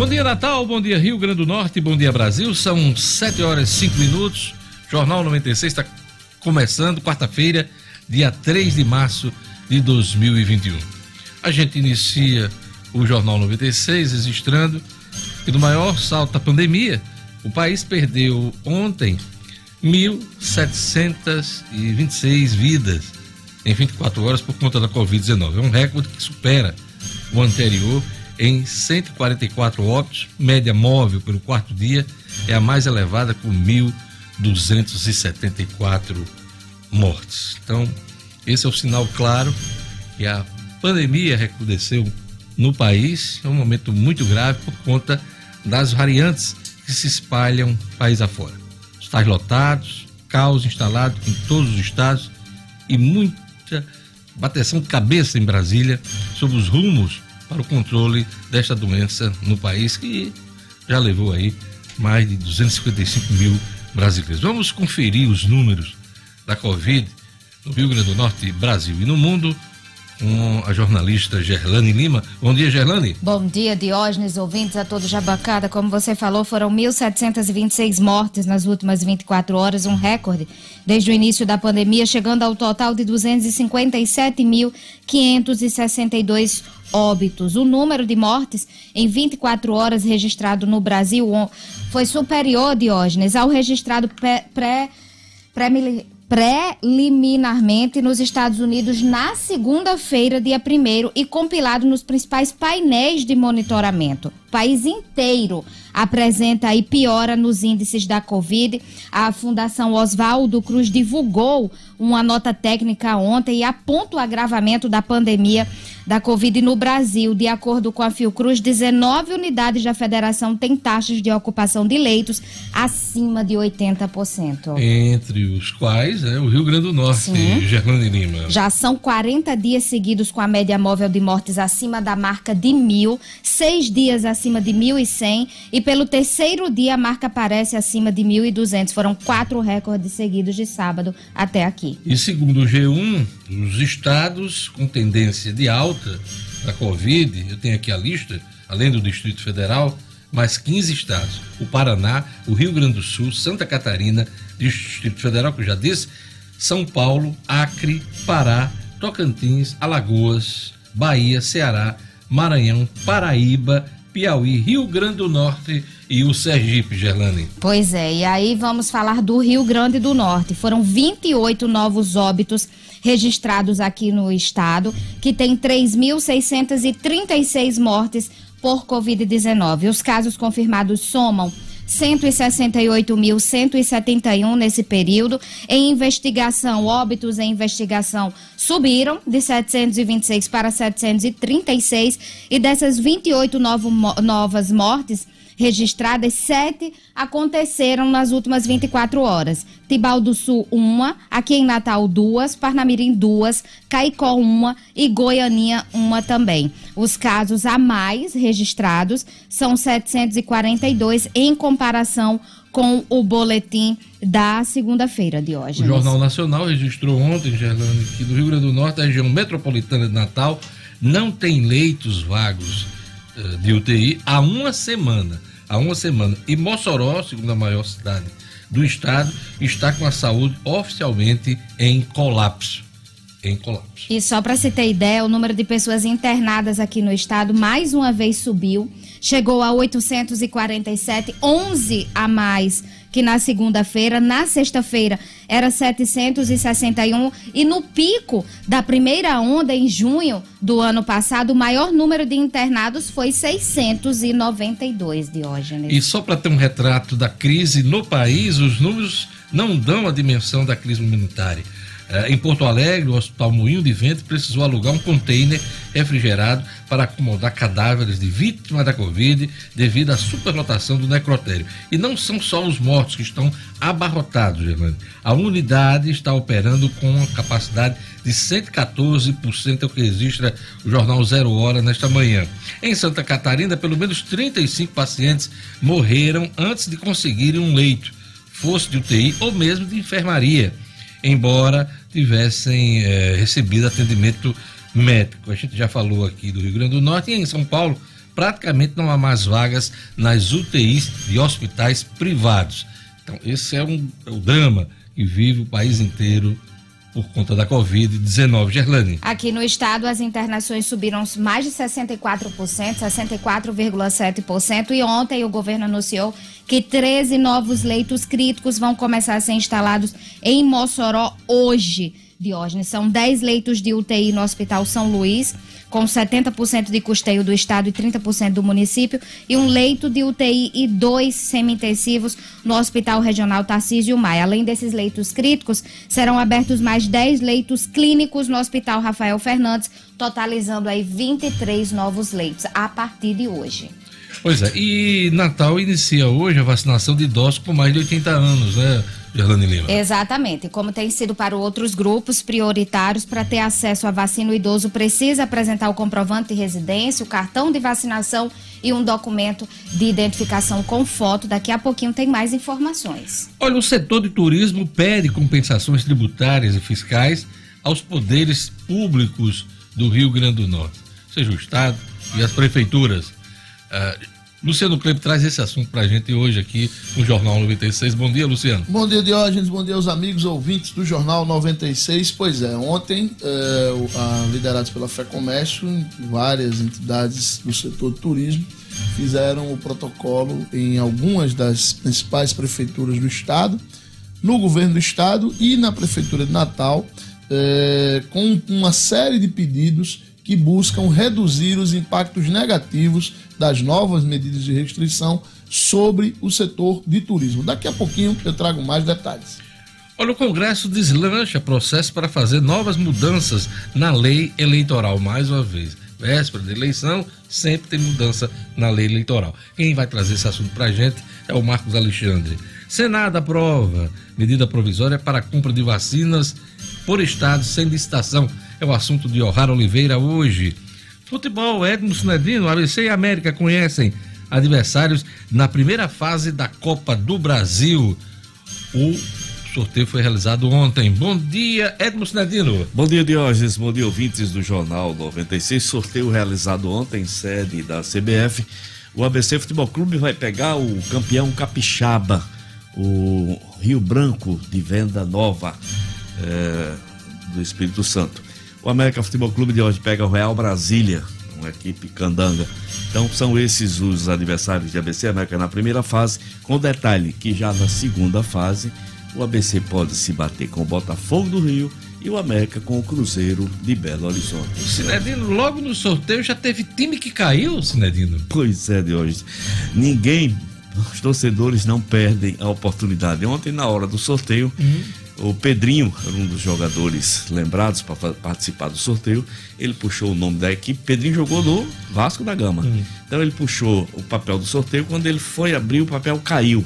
Bom dia, Natal. Bom dia, Rio Grande do Norte. Bom dia, Brasil. São 7 horas e 5 minutos. Jornal 96 está começando, quarta-feira, dia 3 de março de 2021. A gente inicia o Jornal 96 registrando que no maior salto da pandemia, o país perdeu ontem 1.726 vidas em 24 horas por conta da Covid-19. É um recorde que supera o anterior em 144 óbitos, média móvel pelo quarto dia é a mais elevada com 1.274 mortes. Então, esse é o sinal claro que a pandemia recrudesceu no país. É um momento muito grave por conta das variantes que se espalham país afora. Estádios lotados, caos instalado em todos os estados e muita bateção de cabeça em Brasília sobre os rumos para o controle desta doença no país que já levou aí mais de 255 mil brasileiros. Vamos conferir os números da Covid no Rio Grande do Norte, Brasil e no mundo com a jornalista Gerlane Lima. Bom dia, Gerlane. Bom dia, Diógenes, ouvintes a todos da. Como você falou, foram 1.726 mortes nas últimas 24 horas, um recorde desde o início da pandemia, chegando ao total de 257.562 óbitos. O número de mortes em 24 horas registrado no Brasil foi superior, Diógenes, ao registrado. Pré, pré preliminarmente nos Estados Unidos na segunda-feira, dia 1 e compilado nos principais painéis de monitoramento. O país inteiro apresenta aí piora nos índices da Covid. A Fundação Oswaldo Cruz divulgou uma nota técnica ontem e aponta o agravamento da pandemia da Covid no Brasil. De acordo com a Fiocruz, 19 unidades da federação têm taxas de ocupação de leitos acima de 80%. Entre os quais é o Rio Grande do Norte, Gerlane Lima. Já são 40 dias seguidos com a média móvel de mortes acima da marca de mil, seis dias acima de 1.100 e pelo terceiro dia a marca aparece acima de 1.200. Foram quatro recordes seguidos de sábado até aqui. E segundo o G1, os estados com tendência de alta da Covid, eu tenho aqui a lista, além do Distrito Federal, mais 15 estados: o Paraná, o Rio Grande do Sul, Santa Catarina, Distrito Federal, que eu já disse, São Paulo, Acre, Pará, Tocantins, Alagoas, Bahia, Ceará, Maranhão, Paraíba, Piauí, Rio Grande do Norte e o Sergipe, Gerlane. Pois é, e aí vamos falar do Rio Grande do Norte. Foram 28 novos óbitos registrados aqui no estado, que tem 3.636 mortes por Covid-19. Os casos confirmados somam 168.171 nesse período. Em investigação, óbitos em investigação subiram de 726 para 736 e dessas 28 novo, novas mortes registradas, sete aconteceram nas últimas 24 horas. Tibau do Sul, uma, aqui em Natal, duas, Parnamirim, duas, Caicó, uma e Goianinha, uma também. Os casos a mais registrados são 742 em comparação com o boletim da segunda-feira, de hoje. O Jornal Nacional registrou ontem, Gerlane, que do Rio Grande do Norte, a região metropolitana de Natal, não tem leitos vagos uh, de UTI há uma semana há uma semana. E Mossoró, segunda maior cidade do estado, está com a saúde oficialmente em colapso. Em colapso. E só para se ter ideia, o número de pessoas internadas aqui no estado mais uma vez subiu, chegou a 847, 11 a mais que na segunda-feira, na sexta-feira era 761 e no pico da primeira onda em junho do ano passado, o maior número de internados foi 692, Diógenes. E só para ter um retrato da crise no país, os números não dão a dimensão da crise humanitária. É, em Porto Alegre, o Hospital Moinho de Vento precisou alugar um container refrigerado para acomodar cadáveres de vítimas da Covid devido à superlotação do necrotério. E não são só os mortos que estão abarrotados, Gerlane. A unidade está operando com uma capacidade de 114%, é o que registra o jornal Zero Hora nesta manhã. Em Santa Catarina, pelo menos 35 pacientes morreram antes de conseguirem um leito, fosse de UTI ou mesmo de enfermaria embora tivessem é, recebido atendimento médico. A gente já falou aqui do Rio Grande do Norte e em São Paulo, praticamente não há mais vagas nas UTIs de hospitais privados. Então, esse é um, é o drama que vive o país inteiro por conta da Covid-19. Gerlane. Aqui no estado, as internações subiram mais de 64%, 64,7%. E ontem o governo anunciou que 13 novos leitos críticos vão começar a ser instalados em Mossoró hoje. Diógenes, são 10 leitos de UTI no Hospital São Luís com 70% de custeio do Estado e 30% do município, e um leito de UTI e dois semi-intensivos no Hospital Regional Tarcísio Maia. Além desses leitos críticos, serão abertos mais 10 leitos clínicos no Hospital Rafael Fernandes, totalizando aí 23 novos leitos a partir de hoje. Pois é, e Natal inicia hoje a vacinação de idosos com mais de 80 anos, né? Gerlane Lima. Exatamente. Como tem sido para outros grupos prioritários, para ter acesso à vacina, o idoso precisa apresentar o comprovante de residência, o cartão de vacinação e um documento de identificação com foto. Daqui a pouquinho tem mais informações. Olha, o setor de turismo pede compensações tributárias e fiscais aos poderes públicos do Rio Grande do Norte, seja o Estado e as prefeituras. Uh, Luciano Kleber traz esse assunto para a gente hoje aqui no Jornal 96. Bom dia, Luciano. Bom dia, Diógenes. Bom dia aos amigos ouvintes do Jornal 96. Pois é, ontem, é, liderados pela Fé Comércio, várias entidades do setor de turismo fizeram o protocolo em algumas das principais prefeituras do estado, no governo do estado e na prefeitura de Natal, é, com uma série de pedidos que buscam reduzir os impactos negativos das novas medidas de restrição sobre o setor de turismo. Daqui a pouquinho eu trago mais detalhes. Olha, o Congresso deslancha processo para fazer novas mudanças na lei eleitoral, mais uma vez. Véspera de eleição, sempre tem mudança na lei eleitoral. Quem vai trazer esse assunto para a gente é o Marcos Alexandre. Senado aprova medida provisória para compra de vacinas por estado sem licitação é o assunto de Ohara Oliveira hoje. Futebol, Edmo Sinedino, ABC e América conhecem adversários na primeira fase da Copa do Brasil. O sorteio foi realizado ontem. Bom dia, Edmo Sinedino. Bom dia, Diógenes. Bom dia, ouvintes do Jornal 96. Sorteio realizado ontem, sede da CBF. O ABC Futebol Clube vai pegar o campeão capixaba, o Rio Branco de Venda Nova, é, do Espírito Santo. O América Futebol Clube de hoje pega o Real Brasília, uma equipe candanga. Então são esses os adversários de ABC América na primeira fase, com detalhe que já na segunda fase o ABC pode se bater com o Botafogo do Rio e o América com o Cruzeiro de Belo Horizonte. Sinedino, logo no sorteio já teve time que caiu, Sinedino? Pois é, de hoje. Ninguém, os torcedores não perdem a oportunidade. Ontem, na hora do sorteio, uhum o Pedrinho um dos jogadores lembrados para participar do sorteio. Ele puxou o nome da equipe. Pedrinho jogou no Vasco da Gama. Uhum. Então ele puxou o papel do sorteio. Quando ele foi abrir, o papel caiu.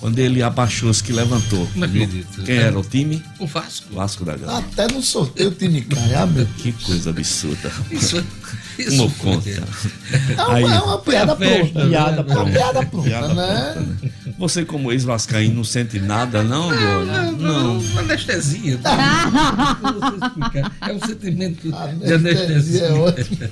Quando ele abaixou os que levantou. Não acredito. Quem era o time? O Vasco. Vasco da Gama. Até no sorteio o time cai, ah, meu Que coisa absurda. Isso, isso uma conta. É uma, Aí, é uma piada pronta. Piada pronta. É uma piada pronta, piada né? Pronta. Você, como ex-vascaíno, não sente nada, não, Não, não, não. não. Anestesia. é um sentimento anestesia de anestesia. É ótimo.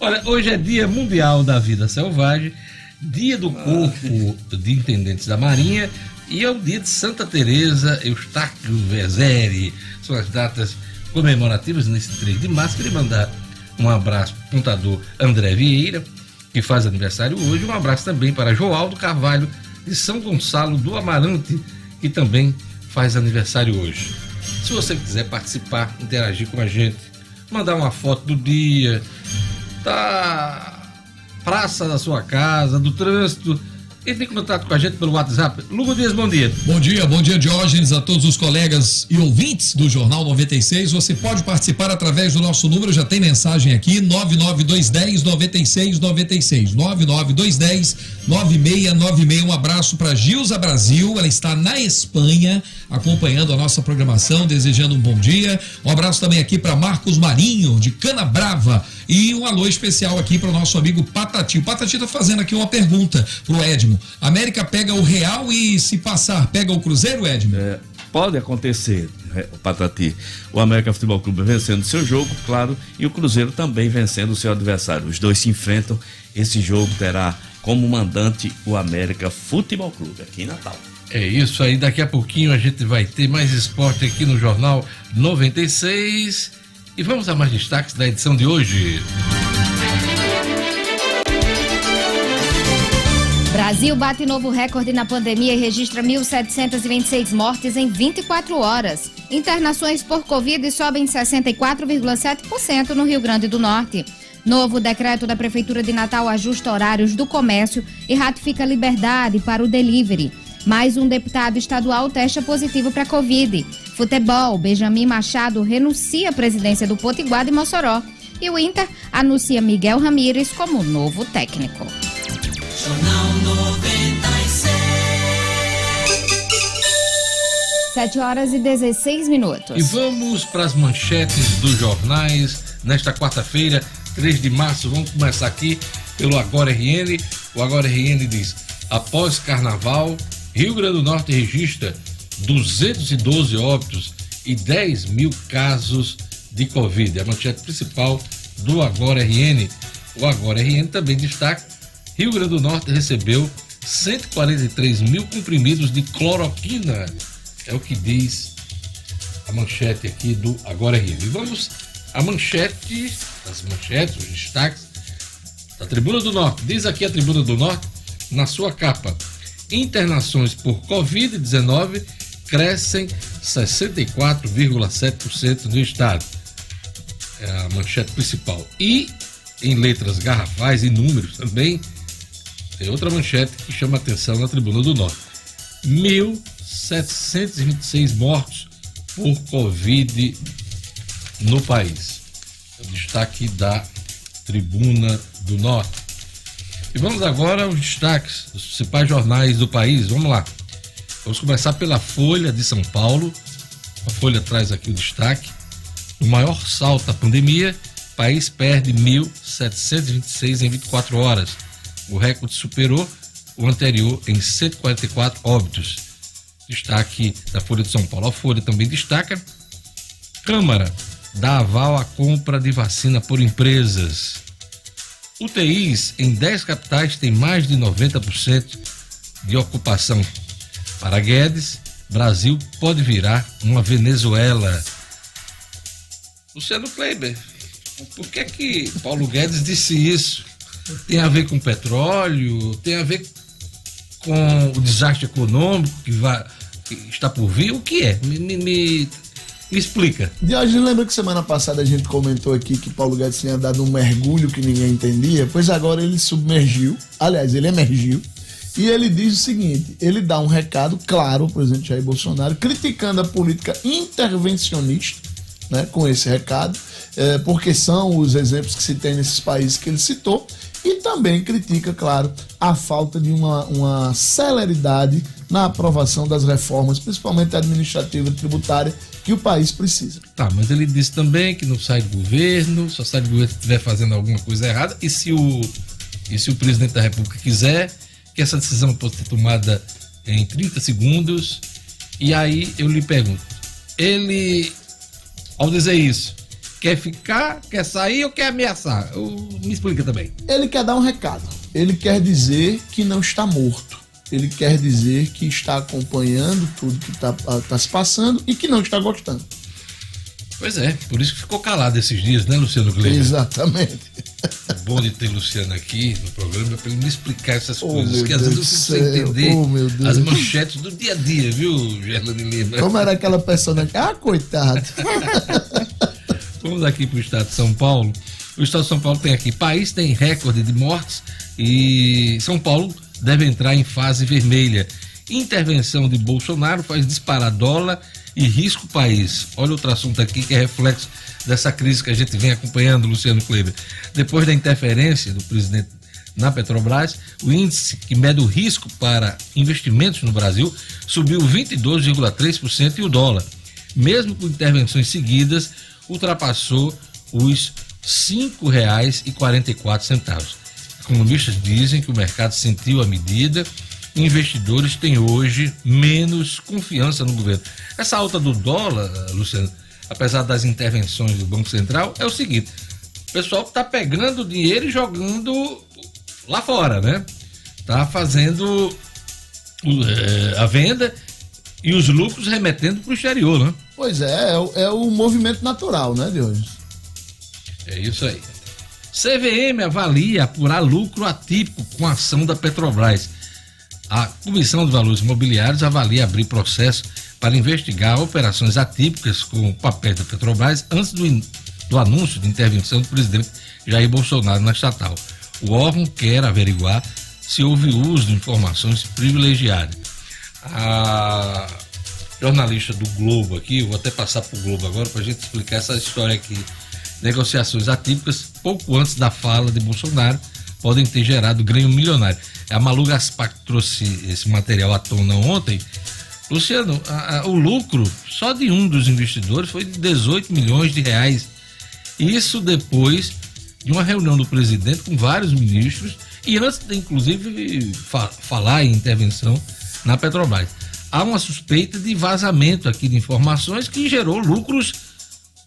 Olha, hoje é dia mundial da vida selvagem Dia do Corpo de Intendentes da Marinha e é o dia de Santa Teresa Eustáquio Vezeri. São as datas comemorativas nesse 3 de março. Queria mandar um abraço para o contador André Vieira, que faz aniversário hoje. Um abraço também para Joaldo Carvalho, de São Gonçalo do Amarante, que também faz aniversário hoje. Se você quiser participar, interagir com a gente, mandar uma foto do dia, tá praça da sua casa, do trânsito. Entre em contato com a gente pelo WhatsApp. Lugo Dias, bom dia. Bom dia, bom dia, Diógenes, a todos os colegas e ouvintes do Jornal 96. Você pode participar através do nosso número, já tem mensagem aqui, 99210 9696. 99210 9696. Um abraço para Gilza Brasil, ela está na Espanha, acompanhando a nossa programação, desejando um bom dia. Um abraço também aqui para Marcos Marinho, de Cana Brava. E um alô especial aqui para o nosso amigo Patati. O Patati está fazendo aqui uma pergunta para o Edmo. América pega o Real e se passar, pega o Cruzeiro, Edmo? É, pode acontecer, é, Patati. O América Futebol Clube vencendo seu jogo, claro, e o Cruzeiro também vencendo o seu adversário. Os dois se enfrentam. Esse jogo terá como mandante o América Futebol Clube aqui em Natal. É isso aí, daqui a pouquinho a gente vai ter mais esporte aqui no Jornal 96. E vamos a mais destaques da edição de hoje. Brasil bate novo recorde na pandemia e registra 1.726 mortes em 24 horas. Internações por Covid sobem 64,7% no Rio Grande do Norte. Novo decreto da Prefeitura de Natal ajusta horários do comércio e ratifica liberdade para o delivery. Mais um deputado estadual testa positivo para Covid. Futebol, Benjamin Machado renuncia à presidência do Potiguar de Mossoró. E o Inter anuncia Miguel Ramírez como novo técnico. Jornal 96. 7 horas e 16 minutos. E vamos para as manchetes dos jornais nesta quarta-feira, 3 de março. Vamos começar aqui pelo Agora RN. O Agora RN diz: após carnaval, Rio Grande do Norte registra 212 óbitos e 10 mil casos de Covid. É a manchete principal do Agora RN. O Agora RN também destaca: Rio Grande do Norte recebeu 143 mil comprimidos de cloroquina. É o que diz a manchete aqui do Agora RN. E vamos à manchete, as manchetes, os destaques da Tribuna do Norte. Diz aqui a Tribuna do Norte, na sua capa: internações por Covid-19 crescem 64,7% no estado. É a manchete principal. E em letras garrafais e números também, tem outra manchete que chama atenção na Tribuna do Norte. 1.726 mortos por Covid no país. É o destaque da Tribuna do Norte. E vamos agora aos destaques dos principais jornais do país. Vamos lá. Vamos começar pela Folha de São Paulo. A Folha traz aqui o destaque. O maior salto à pandemia, o país perde 1.726 em 24 horas. O recorde superou o anterior em 144 óbitos. Destaque da Folha de São Paulo. A Folha também destaca: Câmara dá aval à compra de vacina por empresas. UTIs em 10 capitais têm mais de 90% de ocupação. Para Guedes, Brasil pode virar uma Venezuela. Luciano Kleiber, por que que Paulo Guedes disse isso? Tem a ver com petróleo? Tem a ver com o desastre econômico que, vai, que está por vir? O que é? Me, me, me, explica. Diógenes, lembra que semana passada a gente comentou aqui que Paulo Guedes tinha dado um mergulho que ninguém entendia? Pois agora ele submergiu, aliás, ele emergiu, e ele diz o seguinte: ele dá um recado claro ao presidente Jair Bolsonaro, criticando a política intervencionista, né, com esse recado, é, porque são os exemplos que se tem nesses países que ele citou, e também critica, claro, a falta de uma, uma celeridade na aprovação das reformas, principalmente administrativa e tributária, que o país precisa. Tá, mas ele disse também que não sai do governo, só sai do governo se estiver fazendo alguma coisa errada, e se o, e se o presidente da República quiser, que essa decisão pode ser tomada em 30 segundos. E aí eu lhe pergunto, ele, ao dizer isso, quer ficar, quer sair ou quer ameaçar? Eu, me explica também. Ele quer dar um recado. Ele quer dizer que não está morto. Ele quer dizer que está acompanhando tudo que está tá se passando e que não está gostando. Pois é, por isso que ficou calado esses dias, né, Luciano Gleiber? Exatamente. Bom de ter Luciano aqui no programa para ele me explicar essas Oh, coisas que às Deus vezes eu preciso entender Oh, as manchetes do dia a dia, viu, Gerlane Lima? Como era aquela personagem? Ah, coitado. Vamos aqui para o estado de São Paulo. O estado de São Paulo tem aqui: país tem recorde de mortes e São Paulo deve entrar em fase vermelha. Intervenção de Bolsonaro faz disparar dólar e risco país. Olha outro assunto aqui que é reflexo dessa crise que a gente vem acompanhando, Luciano Kleber. Depois da interferência do presidente na Petrobras, o índice que mede o risco para investimentos no Brasil subiu 22,3% e o dólar, mesmo com intervenções seguidas, ultrapassou os R$ 5,44. Economistas dizem que o mercado sentiu a medida investidores têm hoje menos confiança no governo. Essa alta do dólar, Luciano, apesar das intervenções do Banco Central, é o seguinte: o pessoal está pegando dinheiro e jogando lá fora, né? Tá fazendo é, a venda e os lucros remetendo para o exterior, né? Pois é, é o, é o movimento natural, né, de hoje. É isso aí. CVM avalia apurar lucro atípico com a ação da Petrobras. A Comissão de Valores Imobiliários avalia abrir processo para investigar operações atípicas com papéis da Petrobras antes do, do anúncio de intervenção do presidente Jair Bolsonaro na estatal. O órgão quer averiguar se houve uso de informações privilegiadas. A jornalista do Globo aqui, vou até passar para o Globo agora para a gente explicar essa história aqui. Negociações atípicas, pouco antes da fala de Bolsonaro, podem ter gerado ganho milionário. A Malu Gaspar trouxe esse material à tona ontem. Luciano, a, a, o lucro só de um dos investidores foi de 18 milhões de reais. Isso depois de uma reunião do presidente com vários ministros e antes de, inclusive, fa falar em intervenção na Petrobras. Há uma suspeita de vazamento aqui de informações que gerou lucros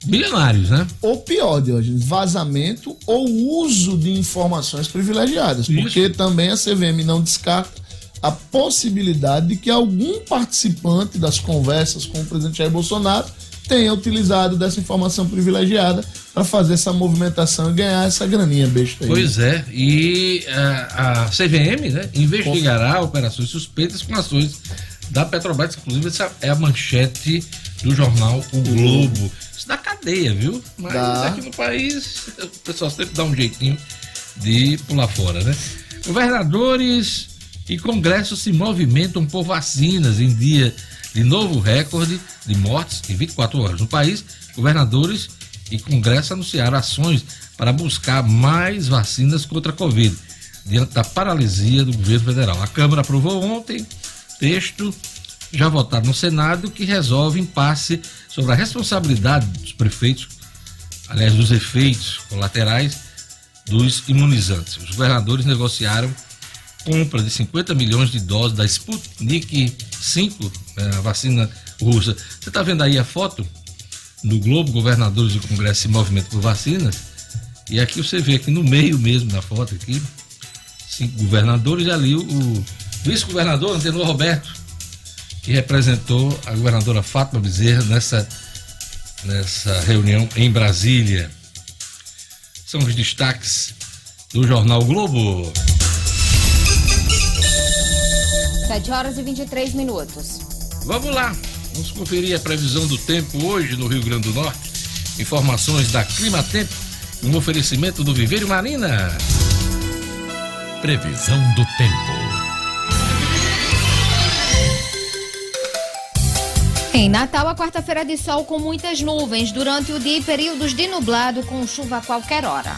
bilionários, né? Ou pior, Diogenes, vazamento ou uso de informações privilegiadas. Isso. Porque também a CVM não descarta a possibilidade de que algum participante das conversas com o presidente Jair Bolsonaro tenha utilizado dessa informação privilegiada para fazer essa movimentação e ganhar essa graninha besta aí. Pois é, e a, a CVM né, investigará operações suspeitas com ações da Petrobras, inclusive essa é a manchete do jornal O Globo. Isso dá cadeia, viu? Mas dá. aqui no país o pessoal sempre dá um jeitinho de pular fora, né? Governadores e Congresso se movimentam por vacinas em dia de novo recorde de mortes em 24 horas no país. Governadores e Congresso anunciaram ações para buscar mais vacinas contra a Covid, diante da paralisia do governo federal. A Câmara aprovou ontem texto já votado no Senado que resolve impasse sobre a responsabilidade dos prefeitos, aliás, dos efeitos colaterais dos imunizantes. Os governadores negociaram compra de 50 milhões de doses da Sputnik 5, né, a vacina russa. Você está vendo aí a foto no Globo, governadores do Congresso se movimento por vacinas. E aqui você vê aqui no meio mesmo da foto aqui, cinco governadores e ali o vice-governador Antenor Roberto, que representou a governadora Fátima Bezerra nessa, nessa reunião em Brasília. São os destaques do Jornal Globo. 7 horas e 23 minutos. Vamos lá, vamos conferir a previsão do tempo hoje no Rio Grande do Norte. Informações da Clima Tempo, um oferecimento do Viveiro Marina. Previsão do tempo. Em Natal, a quarta-feira de sol com muitas nuvens durante o dia períodos de nublado com chuva a qualquer hora.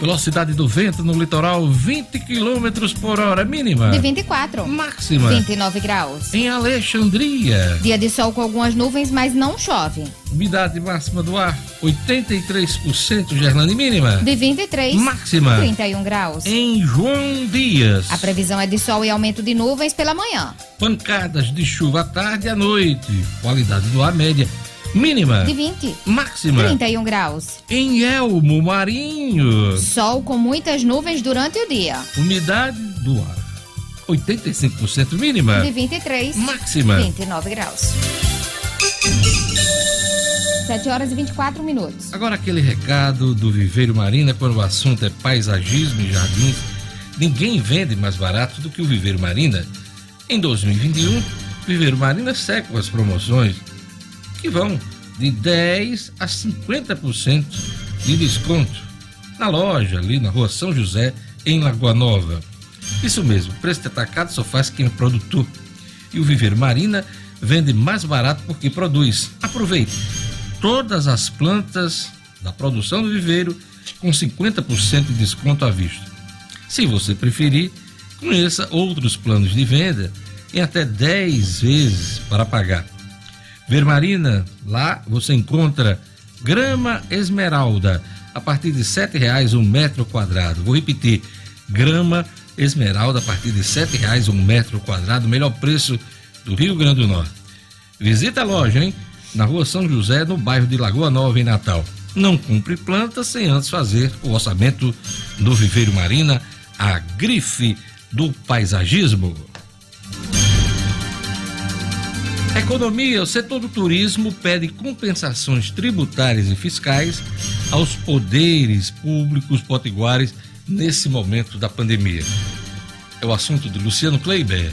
Velocidade do vento no litoral 20 km por hora mínima. De 24. Máxima. 29 graus. Em Alexandria. Dia de sol com algumas nuvens, mas não chove. Umidade máxima do ar 83%, Gerlane mínima. De 23. Máxima. 31 graus. Em João Dias. A previsão é de sol e aumento de nuvens pela manhã. Pancadas de chuva à tarde e à noite. Qualidade do ar média Mínima. De 20. Máxima. 31 graus. Em Elmo Marinho. Sol com muitas nuvens durante o dia. Umidade do ar. 85% mínima. De 23. Máxima. 29 graus. 7 horas e 24 minutos. Agora aquele recado do Viveiro Marina quando o assunto é paisagismo e jardins. Ninguém vende mais barato do que o Viveiro Marina. Em 2021, Viveiro Marina segue com as promoções que vão de 10 a 50% de desconto na loja ali na rua São José, em Lagoa Nova. Isso mesmo, preço de atacado só faz quem é produtor. E o Viver Marina vende mais barato porque produz. Aproveite todas as plantas da produção do viveiro com 50% de desconto à vista. Se você preferir, conheça outros planos de venda em até 10 vezes para pagar. Vermarina, lá você encontra grama esmeralda a partir de sete reais um metro quadrado. Vou repetir, grama esmeralda a partir de R$ 7,00 um metro quadrado, melhor preço do Rio Grande do Norte. Visita a loja, hein? Na rua São José, no bairro de Lagoa Nova, em Natal. Não cumpre planta sem antes fazer o orçamento do Viveiro Marina, a grife do paisagismo. Economia, o setor do turismo pede compensações tributárias e fiscais aos poderes públicos potiguares nesse momento da pandemia. É o assunto de Luciano Kleiber.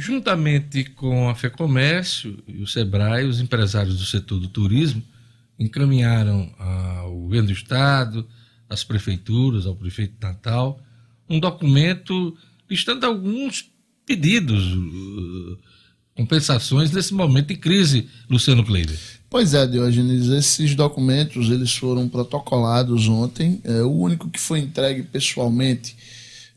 Juntamente com a FEComércio e o SEBRAE, os empresários do setor do turismo encaminharam ao governo do estado, às prefeituras, ao prefeito Natal, um documento listando alguns pedidos, uh, compensações nesse momento de crise, Luciano Kleiber. Pois é, Diógenes, esses documentos eles foram protocolados ontem. É, o único que foi entregue pessoalmente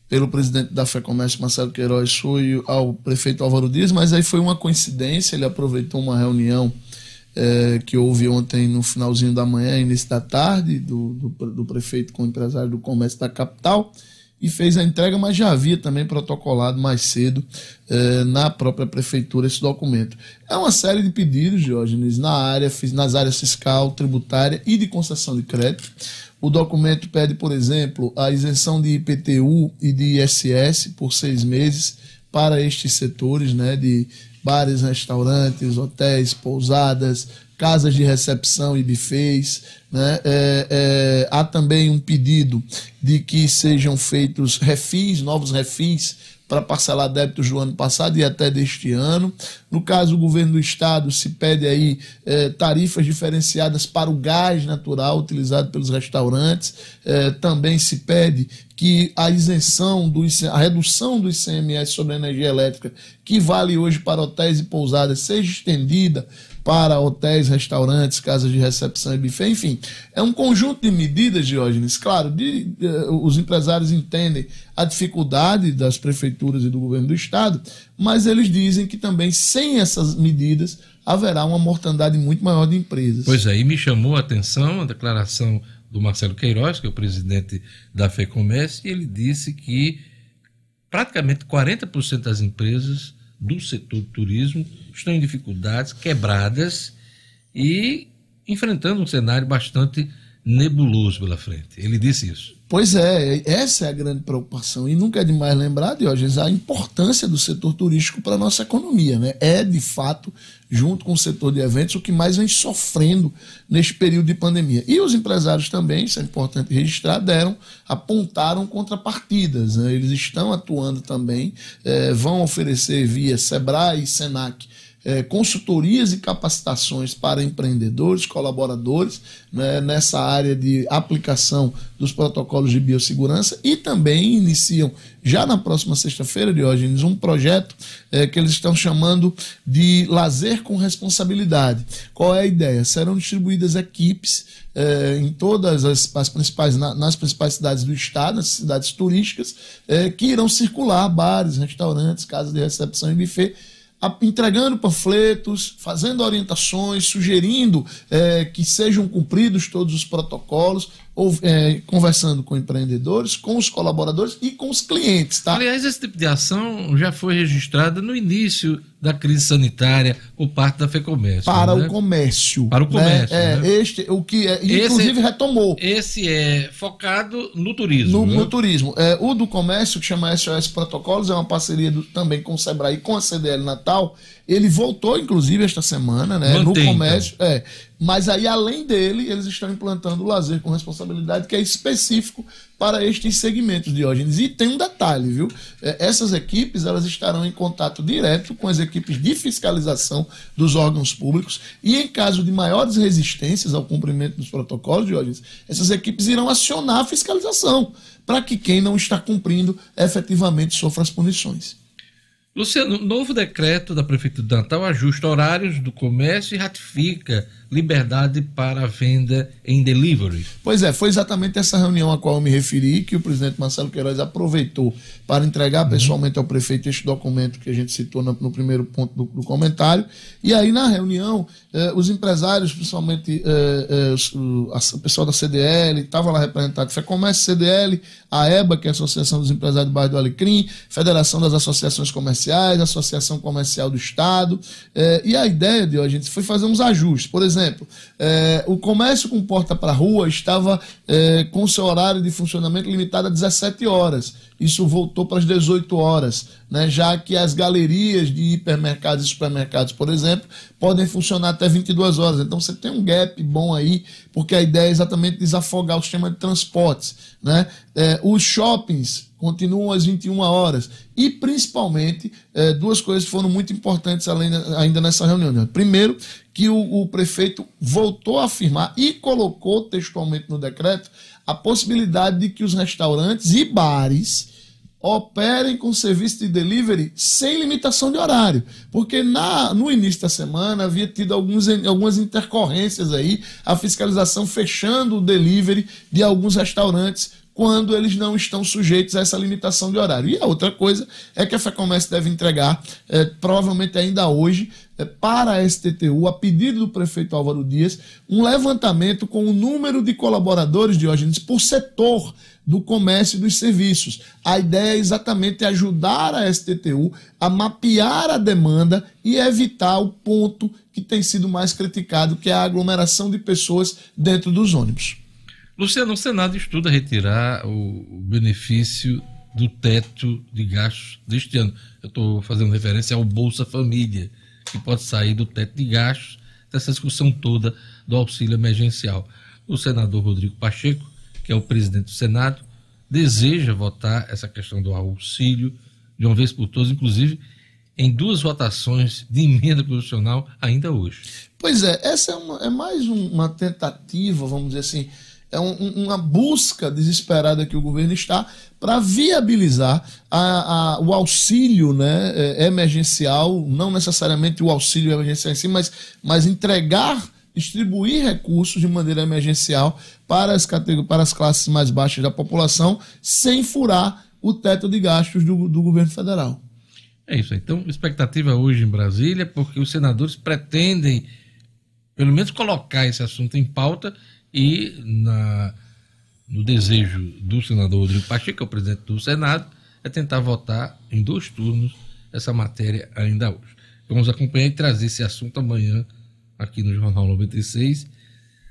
pelo presidente da FEComércio, Marcelo Queiroz, foi ao prefeito Álvaro Dias, mas aí foi uma coincidência, ele aproveitou uma reunião é, que houve ontem no finalzinho da manhã, início da tarde, do, do, do, prefeito com o empresário do comércio da capital, e fez a entrega, mas já havia também protocolado mais cedo é, na própria prefeitura esse documento. É uma série de pedidos, Diógenes, na área, nas áreas fiscal, tributária e de concessão de crédito. O documento pede, por exemplo, a isenção de IPTU e de ISS por seis meses para estes setores, né, de bares, restaurantes, hotéis, pousadas, casas de recepção e bufês. Né? É, é, há também um pedido de que sejam feitos refis, novos refis para parcelar débitos do ano passado e até deste ano. No caso do governo do estado, se pede aí eh, tarifas diferenciadas para o gás natural utilizado pelos restaurantes. Eh, também se pede que a isenção, do a redução do ICMS sobre a energia elétrica, que vale hoje para hotéis e pousadas, seja estendida para hotéis, restaurantes, casas de recepção e buffet, enfim. É um conjunto de medidas, Diógenes. Claro, de, de, os empresários entendem a dificuldade das prefeituras e do governo do estado, mas eles dizem que também sem essas medidas haverá uma mortandade muito maior de empresas. Pois é, e me chamou a atenção a declaração do Marcelo Queiroz, que é o presidente da FEComércio, e ele disse que praticamente 40% das empresas do setor do turismo estão em dificuldades, quebradas e enfrentando um cenário bastante nebuloso pela frente. Ele disse isso. Pois é, essa é a grande preocupação. E nunca é demais lembrar, Diógenes, a importância do setor turístico para a nossa economia. Né? É, de fato, junto com o setor de eventos, o que mais vem sofrendo neste período de pandemia. E os empresários também, isso é importante registrar, deram, apontaram contrapartidas. Né? Eles estão atuando também, é, vão oferecer via SEBRAE e SENAC é, consultorias e capacitações para empreendedores, colaboradores né, nessa área de aplicação dos protocolos de biossegurança e também iniciam já na próxima sexta-feira, Diógenes, um projeto é, que eles estão chamando de lazer com responsabilidade. Qual é a ideia? Serão distribuídas equipes é, em todas as, as principais, na, nas principais cidades do estado, nas cidades turísticas, é, que irão circular bares, restaurantes, casas de recepção e buffet entregando panfletos, fazendo orientações, sugerindo é, que sejam cumpridos todos os protocolos, ou, é, conversando com empreendedores, com os colaboradores e com os clientes. Tá? Aliás, esse tipo de ação já foi registrada no início da crise sanitária por parte da FEComércio. Para né? o comércio. Para o comércio. Né? É, né? este, o que é, inclusive esse, retomou. Esse é focado no turismo. No, né? no turismo. É, o do comércio, que chama SOS Protocolos, é uma parceria do, também com o Sebrae e com a CDL Natal. Ele voltou, inclusive, esta semana, né? Mantém, no comércio. Então. É. Mas aí, além dele, eles estão implantando o lazer com responsabilidade, que é específico para estes segmentos, Diógenes. E tem um detalhe, viu? É, essas equipes elas estarão em contato direto com as equipes de fiscalização dos órgãos públicos e, em caso de maiores resistências ao cumprimento dos protocolos, Diógenes, essas equipes irão acionar a fiscalização para que quem não está cumprindo efetivamente sofra as punições. Luciano, novo decreto da Prefeitura de Natal ajusta horários do comércio e ratifica liberdade para venda em delivery. Pois é, foi exatamente essa reunião a qual eu me referi que o presidente Marcelo Queiroz aproveitou para entregar pessoalmente ao prefeito este documento que a gente citou no, no primeiro ponto do, do, comentário. E aí, na reunião, eh, os empresários, principalmente eh, eh, o, a, o pessoal da CDL, estava lá representado FEComércio, CDL, a EBA, que é a Associação dos Empresários do Bairro do Alecrim, Federação das Associações Comerciais, Associação Comercial do Estado. Eh, e a ideia de a gente foi fazer uns ajustes. Por exemplo, exemplo, é, o comércio com porta para rua estava é, com seu horário de funcionamento limitado a 17 horas. Isso voltou para as 18 horas, né? já que as galerias de hipermercados e supermercados, por exemplo, podem funcionar até 22 horas. Então você tem um gap bom aí, porque a ideia é exatamente desafogar o sistema de transportes. Né? É, os shoppings continuam às 21 horas. E, principalmente, duas coisas foram muito importantes além, ainda nessa reunião. Né? Primeiro, que o, o prefeito voltou a afirmar e colocou textualmente no decreto a possibilidade de que os restaurantes e bares operem com serviço de delivery sem limitação de horário. Porque na, no início da semana havia tido alguns, algumas intercorrências aí, a fiscalização fechando o delivery de alguns restaurantes quando eles não estão sujeitos a essa limitação de horário. E a outra coisa é que a FEComércio deve entregar, é, provavelmente ainda hoje, para a STTU, a pedido do prefeito Álvaro Dias, um levantamento com o número de colaboradores, Diógenes, por setor do comércio e dos serviços. A ideia é exatamente ajudar a STTU a mapear a demanda e evitar o ponto que tem sido mais criticado, que é a aglomeração de pessoas dentro dos ônibus. Luciano, o Senado estuda retirar o benefício do teto de gastos deste ano. Eu estou fazendo referência ao Bolsa Família, que pode sair do teto de gastos dessa discussão toda do auxílio emergencial. O senador Rodrigo Pacheco, que é o presidente do Senado, deseja votar essa questão do auxílio de uma vez por todas, inclusive em duas votações de emenda constitucional ainda hoje. Pois é, essa é, uma, é mais uma tentativa, vamos dizer assim, é um, uma busca desesperada que o governo está para viabilizar a, a, o auxílio né, é, emergencial, não necessariamente o auxílio emergencial em si, mas, mas entregar, distribuir recursos de maneira emergencial para as, para as classes mais baixas da população, sem furar o teto de gastos do, do governo federal. É isso. Então, expectativa hoje em Brasília, porque os senadores pretendem, pelo menos, colocar esse assunto em pauta e na, no desejo do senador Rodrigo Pacheco, que é o presidente do Senado, é tentar votar em dois turnos essa matéria ainda hoje. Vamos acompanhar e trazer esse assunto amanhã aqui no Jornal 96.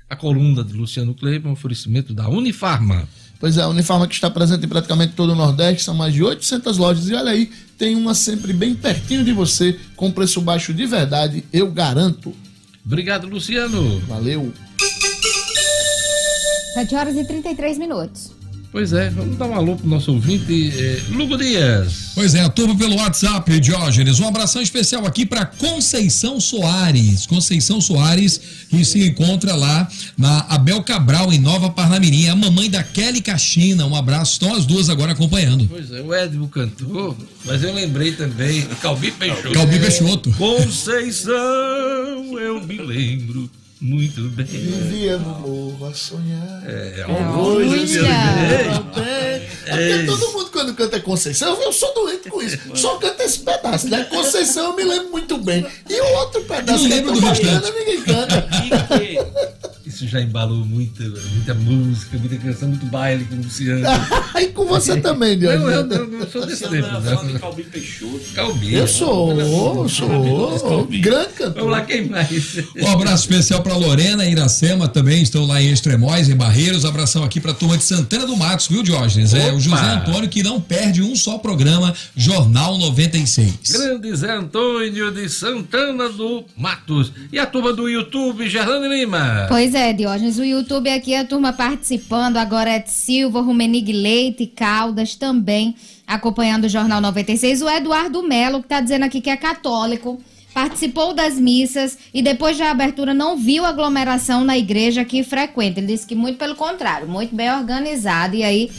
A coluna de Luciano Kleber, um oferecimento da Unifarma. Pois é, a Unifarma que está presente em praticamente todo o Nordeste, são mais de 800 lojas e olha aí, tem uma sempre bem pertinho de você, com preço baixo de verdade, eu garanto. Obrigado, Luciano. Valeu. 7 horas e 33 minutos. Pois é, vamos dar um alô pro nosso ouvinte, eh, Lugo Dias. Pois é, a turma pelo WhatsApp, Diógenes. Um abração especial aqui para Conceição Soares. Conceição Soares, que se encontra lá na Abel Cabral, em Nova Parnamirim. A mamãe da Kelly Caxina. Um abraço. Estão as duas agora acompanhando. Pois é, o Edmo cantou, mas eu lembrei também de Calbi Peixoto. Calbi Peixoto. Conceição, eu me lembro muito bem. Vivia no morro a sonhar. É, Hoje Olha. é, todo mundo quando canta Conceição, eu sou doente com isso. Só canta esse pedaço, né? Conceição eu me lembro muito bem. E o outro pedaço que é lembro tão bacana, ninguém canta. Isso já embalou muita, muita música, muita canção, muito baile com o Luciano. e com você também, Diogo. Eu, eu não sou desse tempo, não. Calbi Peixoto. Calbi. Eu sou, eu sou. Grande cantor. Vamos lá, quem mais? Um abraço especial para Lorena e Iracema também, estão lá em Extremóis, em Barreiros. Abração aqui para a turma de Santana do Matos, viu, Diógenes? É o! José Antônio que não perde um só programa, Jornal 96. Grande Zé Antônio de Santana do Matos. E a turma do YouTube, Gerlane Lima. Pois é, Diógenes, o YouTube aqui, a turma participando, agora é Silva, Rumenig Leite, Caldas também, acompanhando o Jornal 96. O Eduardo Melo, que está dizendo aqui que é católico, participou das missas e depois da abertura não viu aglomeração na igreja que frequenta. Ele disse que muito pelo contrário, muito bem organizado. E aí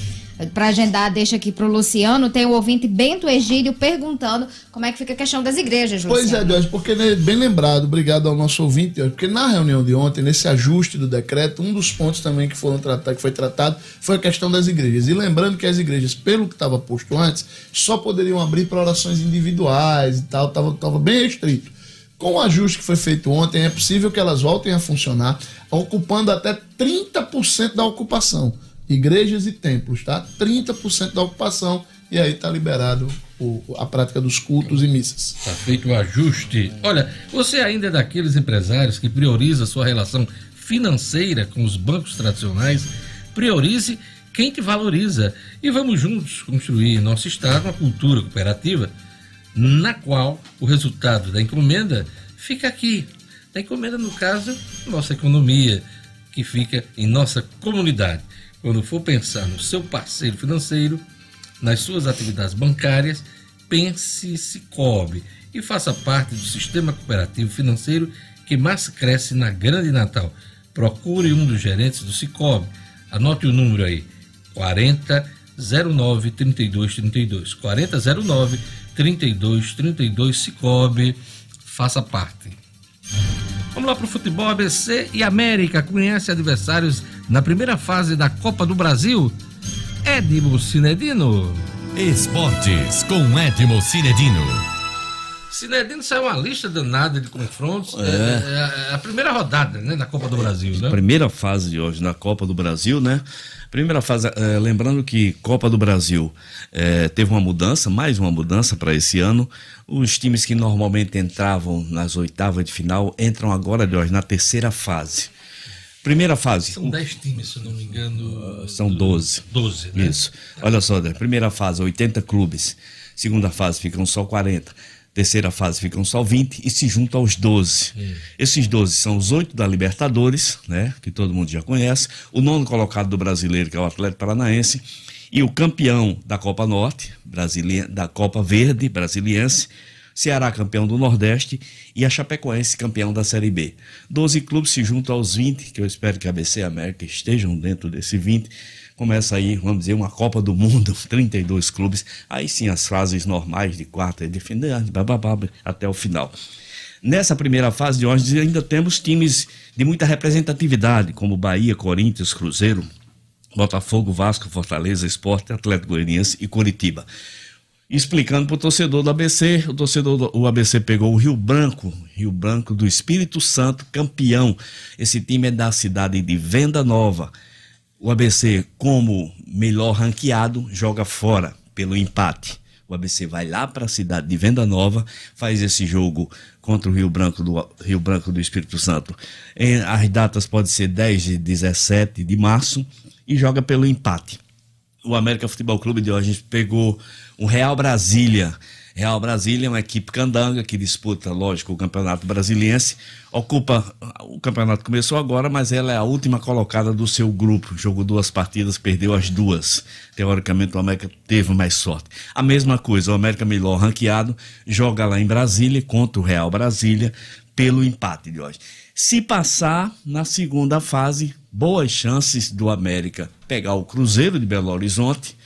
Para agendar, deixa aqui pro Luciano. Tem o ouvinte Bento Egídio perguntando como é que fica a questão das igrejas, Pois é, Luciano. Jorge, porque né, bem lembrado, obrigado ao nosso ouvinte, porque na reunião de ontem, nesse ajuste do decreto, um dos pontos também que foram tratados, que foi tratado, foi a questão das igrejas. E lembrando que as igrejas, pelo que estava posto antes, só poderiam abrir para orações individuais e tal, estava tava bem restrito. Com o ajuste que foi feito ontem, é possível que elas voltem a funcionar, ocupando até 30% da ocupação. Igrejas e templos, tá? 30% da ocupação, e aí está liberado o- a prática dos cultos e missas. Tá feito o ajuste. Olha, você ainda é daqueles empresários que prioriza sua relação financeira com os bancos tradicionais? Priorize quem te valoriza e vamos juntos construir em nosso estado uma cultura cooperativa na qual o resultado da encomenda fica aqui. Da encomenda, no caso, nossa economia, que fica em nossa comunidade. Quando for pensar no seu parceiro financeiro, nas suas atividades bancárias, pense Cicobi e faça parte do sistema cooperativo financeiro que mais cresce na Grande Natal. Procure um dos gerentes do Cicobi. Anote o número aí: 4009 3232. 4009 3232 Cicobi. Faça parte. Vamos lá para o futebol ABC e América conhece adversários na primeira fase da Copa do Brasil. Edmo Cinedino. Esportes com Edmo Cinedino. Cinedino saiu uma lista danada de confrontos. É, é a primeira rodada né, da Copa do Brasil, né? Primeira fase de hoje na Copa do Brasil, né? Primeira fase, eh, lembrando que Copa do Brasil eh, teve uma mudança, mais uma mudança para esse ano. Os times que normalmente entravam nas oitavas de final entram agora de hoje na terceira fase. Primeira fase. São 10 times, se não me engano. São 12. 12, né? Isso. Olha só, né? primeira fase, 80 clubes. Segunda fase ficam só 40. Terceira fase ficam só 20 e se juntam aos 12. Esses 12 são os oito da Libertadores, né? Que todo mundo já conhece. O nono colocado do brasileiro, que é o Atlético Paranaense. E o campeão da Copa Norte, brasileira, da Copa Verde, brasiliense. Ceará campeão do Nordeste e a Chapecoense campeão da Série B. 12 clubes se juntam aos 20, que eu espero que a ABC América estejam dentro desse 20. Começa aí, vamos dizer, uma Copa do Mundo, 32 clubes. Aí sim as fases normais de quarta e de final, até o final. Nessa primeira fase de hoje ainda temos times de muita representatividade, como Bahia, Corinthians, Cruzeiro, Botafogo, Vasco, Fortaleza, Esporte, Atlético Goianiense e Curitiba. Explicando para o torcedor do ABC, o torcedor do o ABC pegou o Rio Branco, Rio Branco do Espírito Santo, campeão. Esse time é da cidade de Venda Nova. O ABC, como melhor ranqueado, joga fora pelo empate. O ABC vai lá para a cidade de Venda Nova, faz esse jogo contra o Rio Branco do, Rio Branco do Espírito Santo. Em- as datas podem ser 10 e 17 de março e joga pelo empate o América Futebol Clube de hoje pegou o Real Brasília. Real Brasília é uma equipe candanga que disputa, lógico, o Campeonato Brasiliense. Ocupa. O campeonato começou agora, mas ela é a última colocada do seu grupo. Jogou duas partidas, perdeu as duas. Teoricamente, o América teve mais sorte. A mesma coisa, o América melhor ranqueado, joga lá em Brasília contra o Real Brasília pelo empate de hoje. Se passar na segunda fase, boas chances do América pegar o Cruzeiro de Belo Horizonte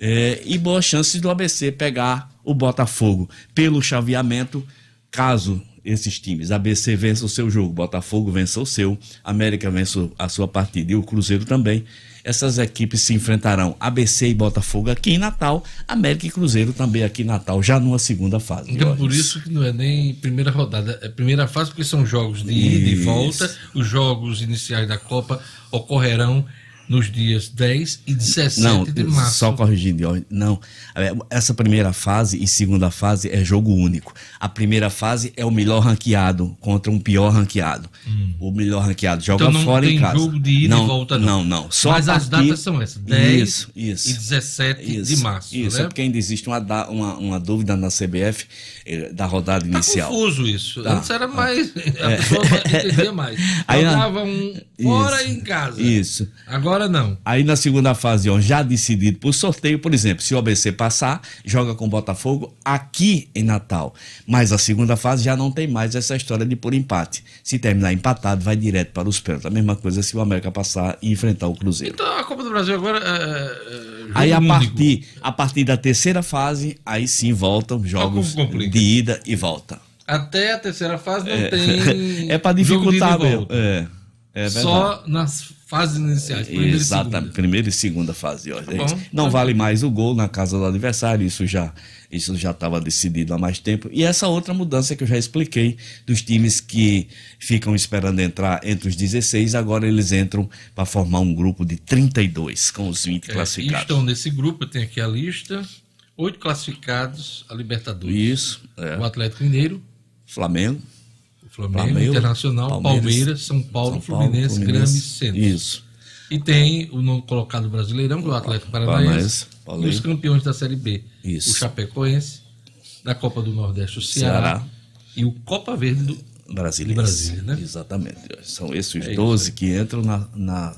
é, e boas chances do ABC pegar o Botafogo pelo chaveamento, caso esses times, ABC vença o seu jogo, Botafogo vença o seu, América vença a sua partida e o Cruzeiro também. Essas equipes se enfrentarão ABC e Botafogo aqui em Natal, América e Cruzeiro também aqui em Natal, já numa segunda fase. Então, por isso que não é nem primeira rodada, é primeira fase, porque são jogos de ida e volta. Os jogos iniciais da Copa ocorrerão nos dias 10 e 17 Não, de março. só corrigindo, não. É, Essa primeira fase e segunda fase é jogo único. A primeira fase é o melhor ranqueado contra um pior ranqueado. O melhor ranqueado joga Então não fora tem em casa. jogo de ida não, e volta, não. Não, não. Só Mas as datas são essas, 10 isso, isso. e 17 de Isso, março, Isso, né? é porque ainda existe uma, uma, uma dúvida na CBF da rodada Tá inicial. confuso isso. Tá. Antes era mais. A pessoa entendia mais. Aí na- Jogava um fora e em casa. Isso. Agora não. Aí na segunda fase, ó, já decidido por sorteio, por exemplo, se o ABC passar, joga com o Botafogo aqui em Natal. Mas a segunda fase já não tem mais essa história de por empate. Se terminar empatado, vai direto para os pênaltis. A mesma coisa se o América passar e enfrentar o Cruzeiro. Então a Copa do Brasil agora é, é, Aí a partir, a partir da terceira fase, aí sim voltam jogos de ida e volta. Até a terceira fase não tem. É para jogo de ida e dificultar mesmo. É, é. Só nas fases iniciais. primeira e Exatamente, segunda. primeira e segunda fase. Ó, Tá não tá vale mais o gol na casa do adversário, isso já isso já estava decidido há mais tempo. E essa outra mudança que eu já expliquei dos times que ficam esperando entrar entre os 16, agora eles entram para formar um grupo de 32 com os 20 É, e classificados. estão nesse grupo, eu tenho aqui a lista. Oito classificados a Libertadores. Isso, é. O Atlético Mineiro, Flamengo, Flamengo, Flamengo, Internacional, Palmeiras, Palmeiras, São Paulo, São Paulo, Fluminense, Fluminense. Grêmio e Centro. Isso. E tem o novo colocado brasileirão, que é o Atlético Paranaense. E os campeões da Série B. Isso. O Chapecoense, da Copa do Nordeste, o Ceará. Ceará. E o Copa Verde do. Brasileiro. Do Brasília, né? Exatamente. São esses É isso 12 aí. que entram na, na,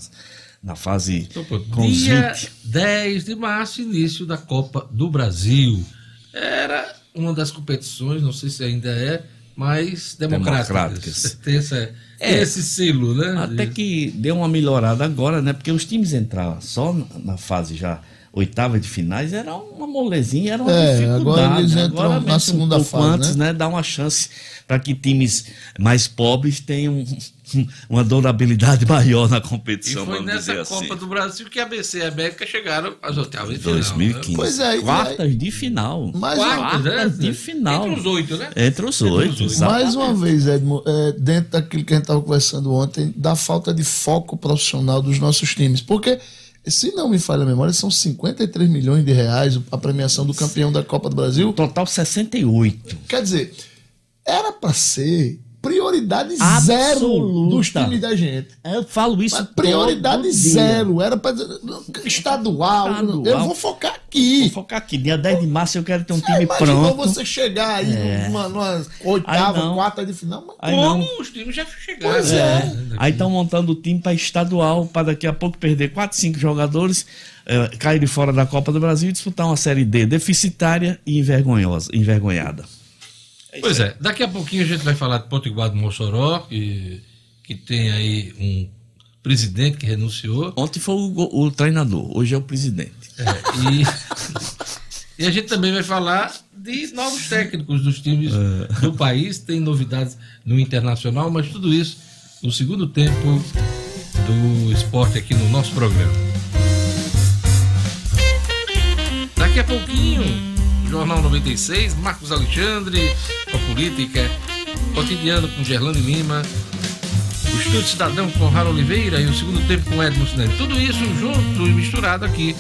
na fase Então, com dia 20. 10 de março, início da Copa do Brasil. Era uma das competições, não sei se ainda é, mais democráticas. Democráticas. Tem essa- É. esse selo, né? Até que deu uma melhorada agora, né? Porque os times entravam só na fase já oitava de finais era uma molezinha, era uma É, dificuldade. agora eles né? entram na mexe um segunda pouco fase, antes, né? Dá uma chance para que times mais pobres tenham uma durabilidade maior na E competição, foi vamos nessa dizer Copa assim. do Brasil que a BC e a América chegaram às oitavas de final. 2015. Né? Pois é, e- Quartas de final. Mais Quartas, né? De final. Entre os oito, né? Entre os oito, mais uma vez, Edmo, é, dentro daquilo que a gente estava conversando ontem, da falta de foco profissional dos nossos times. Porque, se não me falha a memória, são 53 milhões de reais a premiação do campeão da Copa do Brasil. Total 68. Quer dizer, era para ser prioridade zero Absoluta. dos times da gente. Eu falo isso Mas prioridade zero. Era dizer, estadual, Estadual. Eu vou focar aqui. Vou focar aqui. Dia 10 de março eu quero ter um time Imaginou pronto. você chegar aí É. numa, numa oitava, quarta de final, mas Aí Como não. os times já chegaram. Pois né? é. Aí estão montando o time para estadual, para daqui a pouco perder 4, 5 jogadores, eh, caírem fora da Copa do Brasil e disputar uma Série D deficitária e envergonhosa, envergonhada. Pois é, daqui a pouquinho a gente vai falar de Potiguar do Mossoró, que, que tem aí um presidente que renunciou. Ontem foi o, o treinador, hoje é o presidente. É, e, e a gente também vai falar de novos técnicos dos times do país, tem novidades no internacional, mas tudo isso no segundo tempo do esporte aqui no nosso programa. Daqui a pouquinho, Jornal 96, Marcos Alexandre, com a política, cotidiano com Gerlane Lima, o Estúdio Cidadão com Rara Oliveira e o segundo tempo com Edmo Cinema. Tudo isso junto e misturado aqui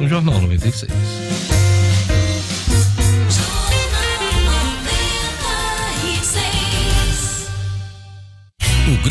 no Jornal 96.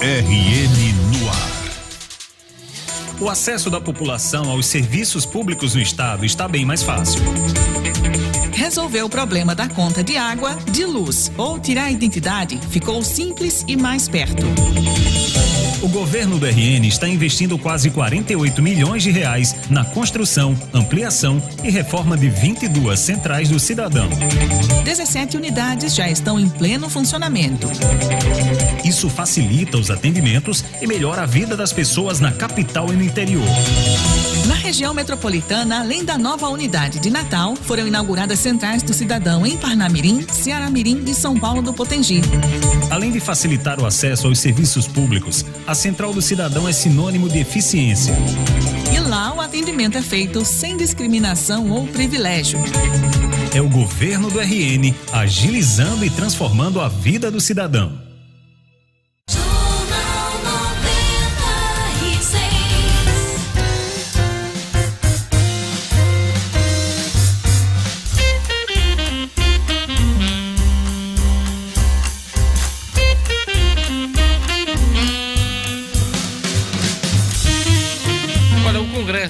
RN no ar. O acesso da população aos serviços públicos no estado está bem mais fácil. Resolver o problema da conta de água, de luz ou tirar a identidade ficou simples e mais perto. O governo do RN está investindo quase 48 milhões de reais na construção, ampliação e reforma de 22 centrais do cidadão. 17 unidades já estão em pleno funcionamento. Isso facilita os atendimentos e melhora a vida das pessoas na capital e no interior. Na região metropolitana, além da nova unidade de Natal, foram inauguradas centrais do cidadão em Parnamirim, Ceará-Mirim e São Paulo do Potengi. Além de facilitar o acesso aos serviços públicos, a Central do Cidadão é sinônimo de eficiência. E lá o atendimento é feito sem discriminação ou privilégio. É o governo do RN agilizando e transformando a vida do cidadão.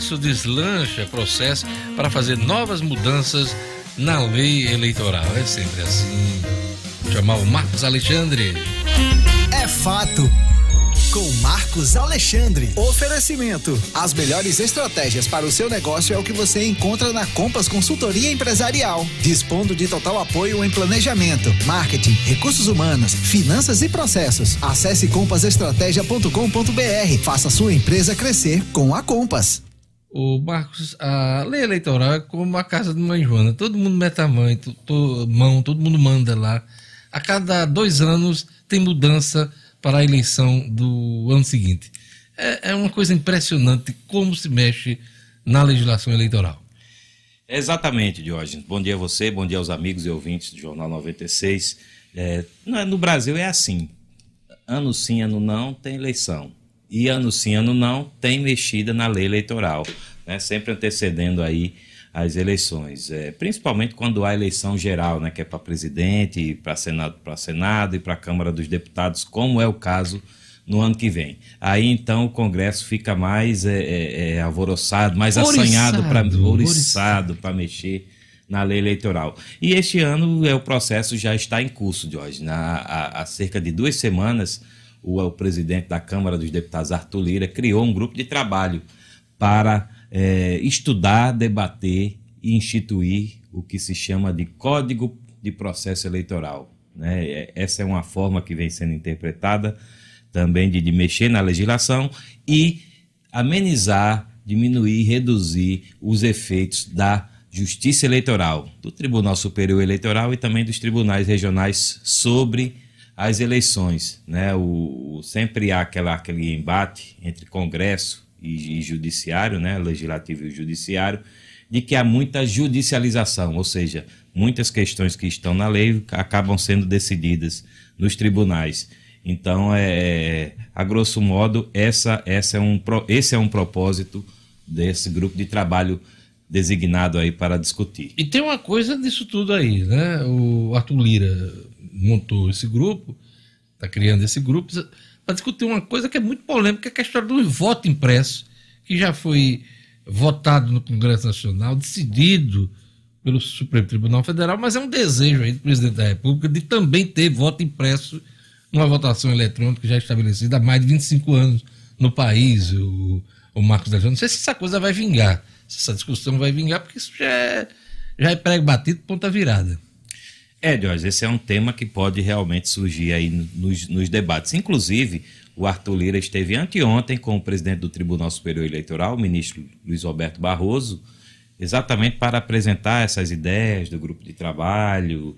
Congresso deslancha processo para fazer novas mudanças na lei eleitoral. É sempre assim. Vou chamar o Marcos Alexandre. É fato. Com Marcos Alexandre. Oferecimento. As melhores estratégias para o seu negócio é o que você encontra na Compass Consultoria Empresarial. Dispondo de total apoio em planejamento, marketing, recursos humanos, finanças e processos. Acesse compassestratégia.com.br. Faça sua empresa crescer com a Compass. O Marcos, a lei eleitoral é como a casa de mãe Joana. Todo mundo mete a mãe, to, to, mão, todo mundo manda lá. A cada dois anos tem mudança para a eleição do ano seguinte. É, é uma coisa impressionante como se mexe na legislação eleitoral. Exatamente, Diógenes. Bom dia a você, bom dia aos amigos e ouvintes do Jornal 96. É, no Brasil é assim: ano sim, ano não, tem eleição. E ano sim, ano não, tem mexida na lei eleitoral, né? sempre antecedendo aí as eleições. É, principalmente quando há eleição geral, né? que é para presidente, para Senado, para Senado e para a Câmara dos Deputados, como é o caso no ano que vem. Aí então o Congresso fica mais é, é, é alvoroçado, mais Oriçado, assanhado para oriçado. oriçado para mexer na lei eleitoral. E este ano é, o processo já está em curso, Jorge. Na, há, há cerca de duas semanas, o, o presidente da Câmara dos Deputados, Arthur Lira, criou um grupo de trabalho para é, estudar, debater e instituir o que se chama de Código de Processo Eleitoral. Né? É- Essa é uma forma que vem sendo interpretada também de, de mexer na legislação e amenizar, diminuir, reduzir os efeitos da Justiça Eleitoral, do Tribunal Superior Eleitoral e também dos tribunais regionais sobre as eleições. Né? O, sempre há aquela, aquele embate entre Congresso e, e Judiciário, né? Legislativo e Judiciário, de que há muita judicialização, ou seja, muitas questões que estão na lei acabam sendo decididas nos tribunais. Então, é, a grosso modo, essa, essa é um, esse é um propósito desse grupo de trabalho designado aí para discutir. E tem uma coisa disso tudo aí, né? O Arthur Lira montou esse grupo, está criando esse grupo para discutir uma coisa que é muito polêmica, que é a história do voto impresso, que já foi votado no Congresso Nacional, decidido pelo Supremo Tribunal Federal, mas é um desejo aí do presidente da República de também ter voto impresso numa votação eletrônica já estabelecida há mais de 25 anos no país, o, o Marcos Alexandre. Não sei se essa coisa vai vingar, se essa discussão vai vingar, porque isso já é, já é prego batido, ponta virada. É, Jorge, esse é um tema que pode realmente surgir aí nos, nos debates. Inclusive, o Arthur Lira esteve anteontem com o presidente do Tribunal Superior Eleitoral, o ministro Luiz Roberto Barroso, exatamente para apresentar essas ideias do grupo de trabalho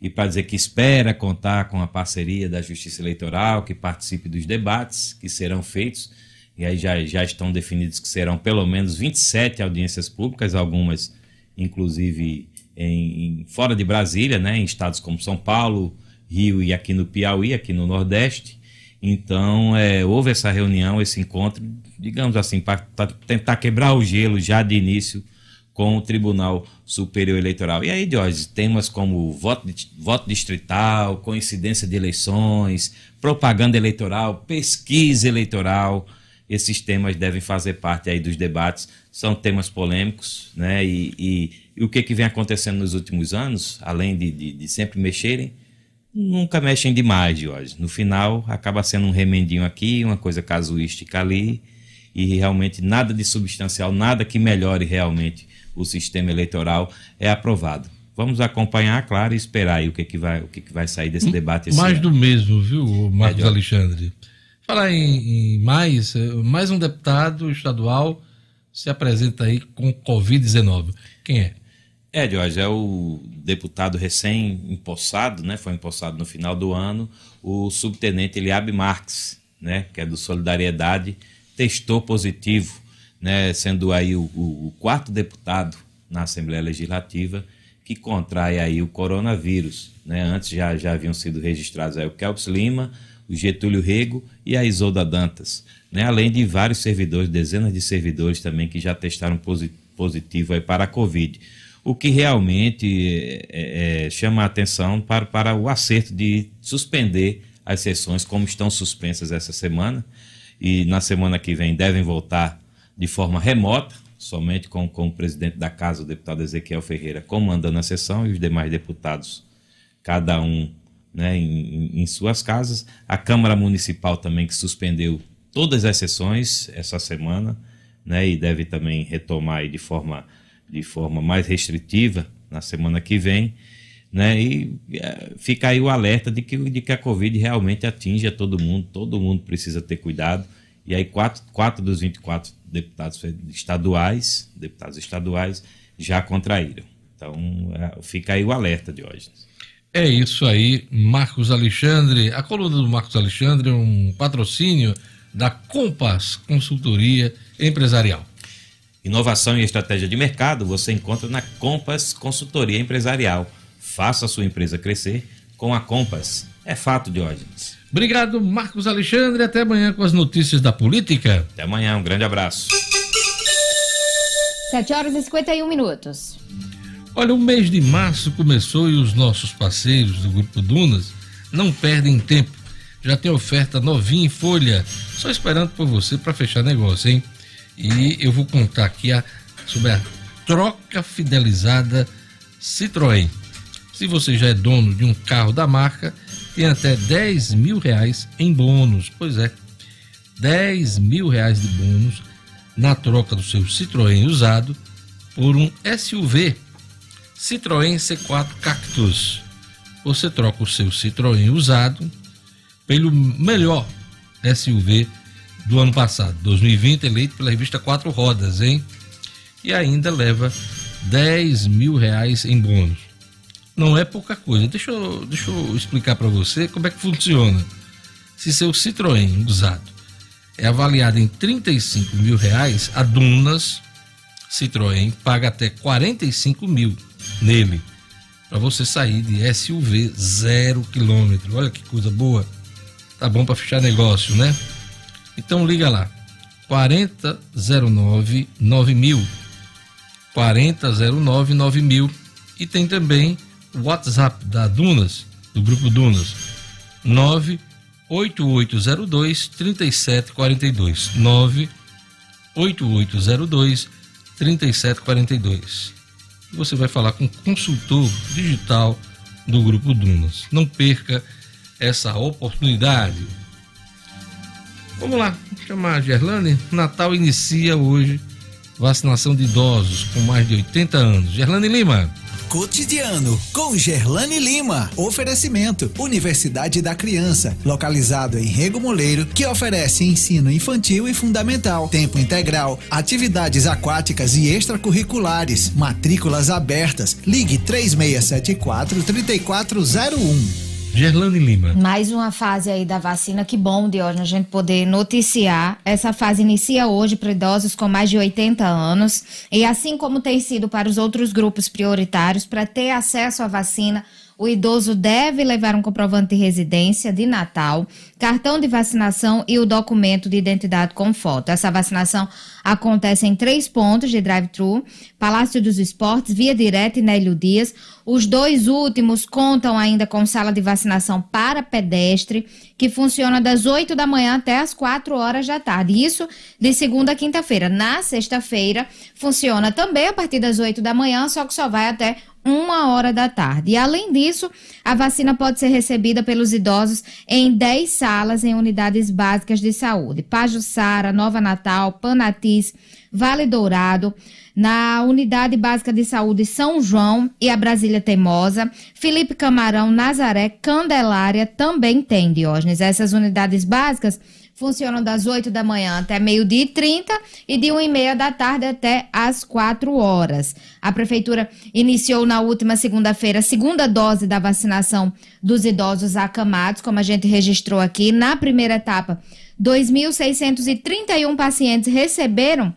e para dizer que espera contar com a parceria da Justiça Eleitoral, que participe dos debates que serão feitos. E aí já, já estão definidos que serão pelo menos 27 audiências públicas, algumas inclusive em, fora de Brasília, né, em estados como São Paulo, Rio e aqui no Piauí, aqui no Nordeste. Então, é, houve essa reunião, esse encontro, digamos assim, para tentar quebrar o gelo já de início com o Tribunal Superior Eleitoral. E aí, Jorge, temas como voto, voto distrital, coincidência de eleições, propaganda eleitoral, pesquisa eleitoral, esses temas devem fazer parte aí dos debates. São temas polêmicos, né? E, e- e o que, que vem acontecendo nos últimos anos, além de, de- de sempre mexerem, nunca mexem demais, Jorge. No final, acaba sendo um remendinho aqui, uma coisa casuística ali, e realmente nada de substancial, nada que melhore realmente o sistema eleitoral é aprovado. Vamos acompanhar, claro, e esperar aí o que, que, vai, o que, que vai sair desse debate esse Mais ano. do mesmo, viu, Marcos É. Alexandre? Falar em, em mais, eh, mais um deputado estadual se apresenta aí com Covid-19. Quem é? É, Jorge, é o deputado recém-empossado, né? Foi empossado no final do ano, o subtenente Eliabe Marques, né? Que é do Solidariedade, testou positivo, né? Sendo aí o, o- o quarto deputado na Assembleia Legislativa que contrai aí o coronavírus, né? Antes já, já haviam sido registrados aí o Kelps Lima, o Getúlio Rego e a Isolda Dantas, né? Além de vários servidores, dezenas de servidores também que já testaram posi- positivo aí para a Covid o que realmente é, é, chama a atenção para, para o acerto de suspender as sessões, como estão suspensas essa semana, e na semana que vem devem voltar de forma remota, somente com, com o presidente da casa, o deputado Ezequiel Ferreira, comandando a sessão e os demais deputados, cada um né, em, em suas casas. A Câmara Municipal também que suspendeu todas as sessões essa semana, né, e deve também retomar de forma, de forma mais restritiva na semana que vem. Né, e é, fica aí o alerta de que, de que a Covid realmente atinge a todo mundo, todo mundo precisa ter cuidado. E aí, quatro, quatro dos 24 deputados estaduais, deputados estaduais, já contraíram. Então, é, fica aí o alerta de hoje. É isso aí, Marcos Alexandre. A coluna do Marcos Alexandre é um patrocínio da Compass Consultoria Empresarial. Inovação e estratégia de mercado você encontra na Compass Consultoria Empresarial. Faça a sua empresa crescer com a Compass. É fato, Diógenes. Obrigado, Marcos Alexandre. Até amanhã com as notícias da política. Até amanhã, um grande abraço. 7 horas e 51 minutos. Olha, o mês de março começou e os nossos parceiros do Grupo Dunas não perdem tempo. Já tem oferta novinha em folha, só esperando por você para fechar negócio, hein? E eu vou contar aqui a, sobre a troca fidelizada Citroën. Se você já é dono de um carro da marca, tem até 10 mil reais em bônus. Pois é, 10 mil reais de bônus na troca do seu Citroën usado por um SUV Citroën C4 Cactus. Você troca o seu Citroën usado pelo melhor SUV do ano passado, 2020, eleito pela revista Quatro Rodas, hein? E ainda leva 10 mil reais em bônus. Não é pouca coisa. Deixa eu, deixa eu explicar para você como é que funciona. Se seu Citroën usado é avaliado em 35 mil reais, a Dunas Citroën paga até 45 mil nele para você sair de SUV zero quilômetro. Olha que coisa boa. Tá bom para fechar negócio, né? Então liga lá. 4009 9000. 4009 9000 e tem também o WhatsApp da Dunas, do grupo Dunas. 98802 3742. 98802 3742 você vai falar com o consultor digital do Grupo Dunas. Não perca essa oportunidade. Vamos lá, chamar a Gerlane. Natal inicia hoje vacinação de idosos com mais de 80 anos. Gerlane Lima. Cotidiano com Gerlane Lima. Oferecimento: Universidade da Criança, localizado em Rego Moleiro, que oferece ensino infantil e fundamental, tempo integral, atividades aquáticas e extracurriculares, matrículas abertas. Ligue 3674 3401. Gerlane Lima. Mais uma fase aí da vacina, que bom, Diógenes, a gente poder noticiar. Essa fase inicia hoje para idosos com mais de 80 anos. E assim como tem sido para os outros grupos prioritários, para ter acesso à vacina, o idoso deve levar um comprovante de residência de Natal, cartão de vacinação e o documento de identidade com foto. Essa vacinação acontece em três pontos de drive-thru: Palácio dos Esportes, Via Direta e Nélio Dias. Os dois últimos contam ainda com sala de vacinação para pedestre, que funciona das 8 da manhã até as 4 horas da tarde. Isso de segunda a quinta-feira. Na sexta-feira, funciona também a partir das 8 da manhã, só que só vai até uma hora da tarde. E além disso, a vacina pode ser recebida pelos idosos em 10 salas em unidades básicas de saúde: Pajuçara, Nova Natal, Panatis, Vale Dourado, na Unidade Básica de Saúde São João e a Brasília Teimosa, Felipe Camarão, Nazaré, Candelária também tem, Diógenes. Essas unidades básicas funcionam das 8 da manhã até meio-dia e 30 e de 1 e meia da tarde até às 4 horas. A Prefeitura iniciou na última segunda-feira a segunda dose da vacinação dos idosos acamados, como a gente registrou aqui. Na primeira etapa, 2.631 pacientes receberam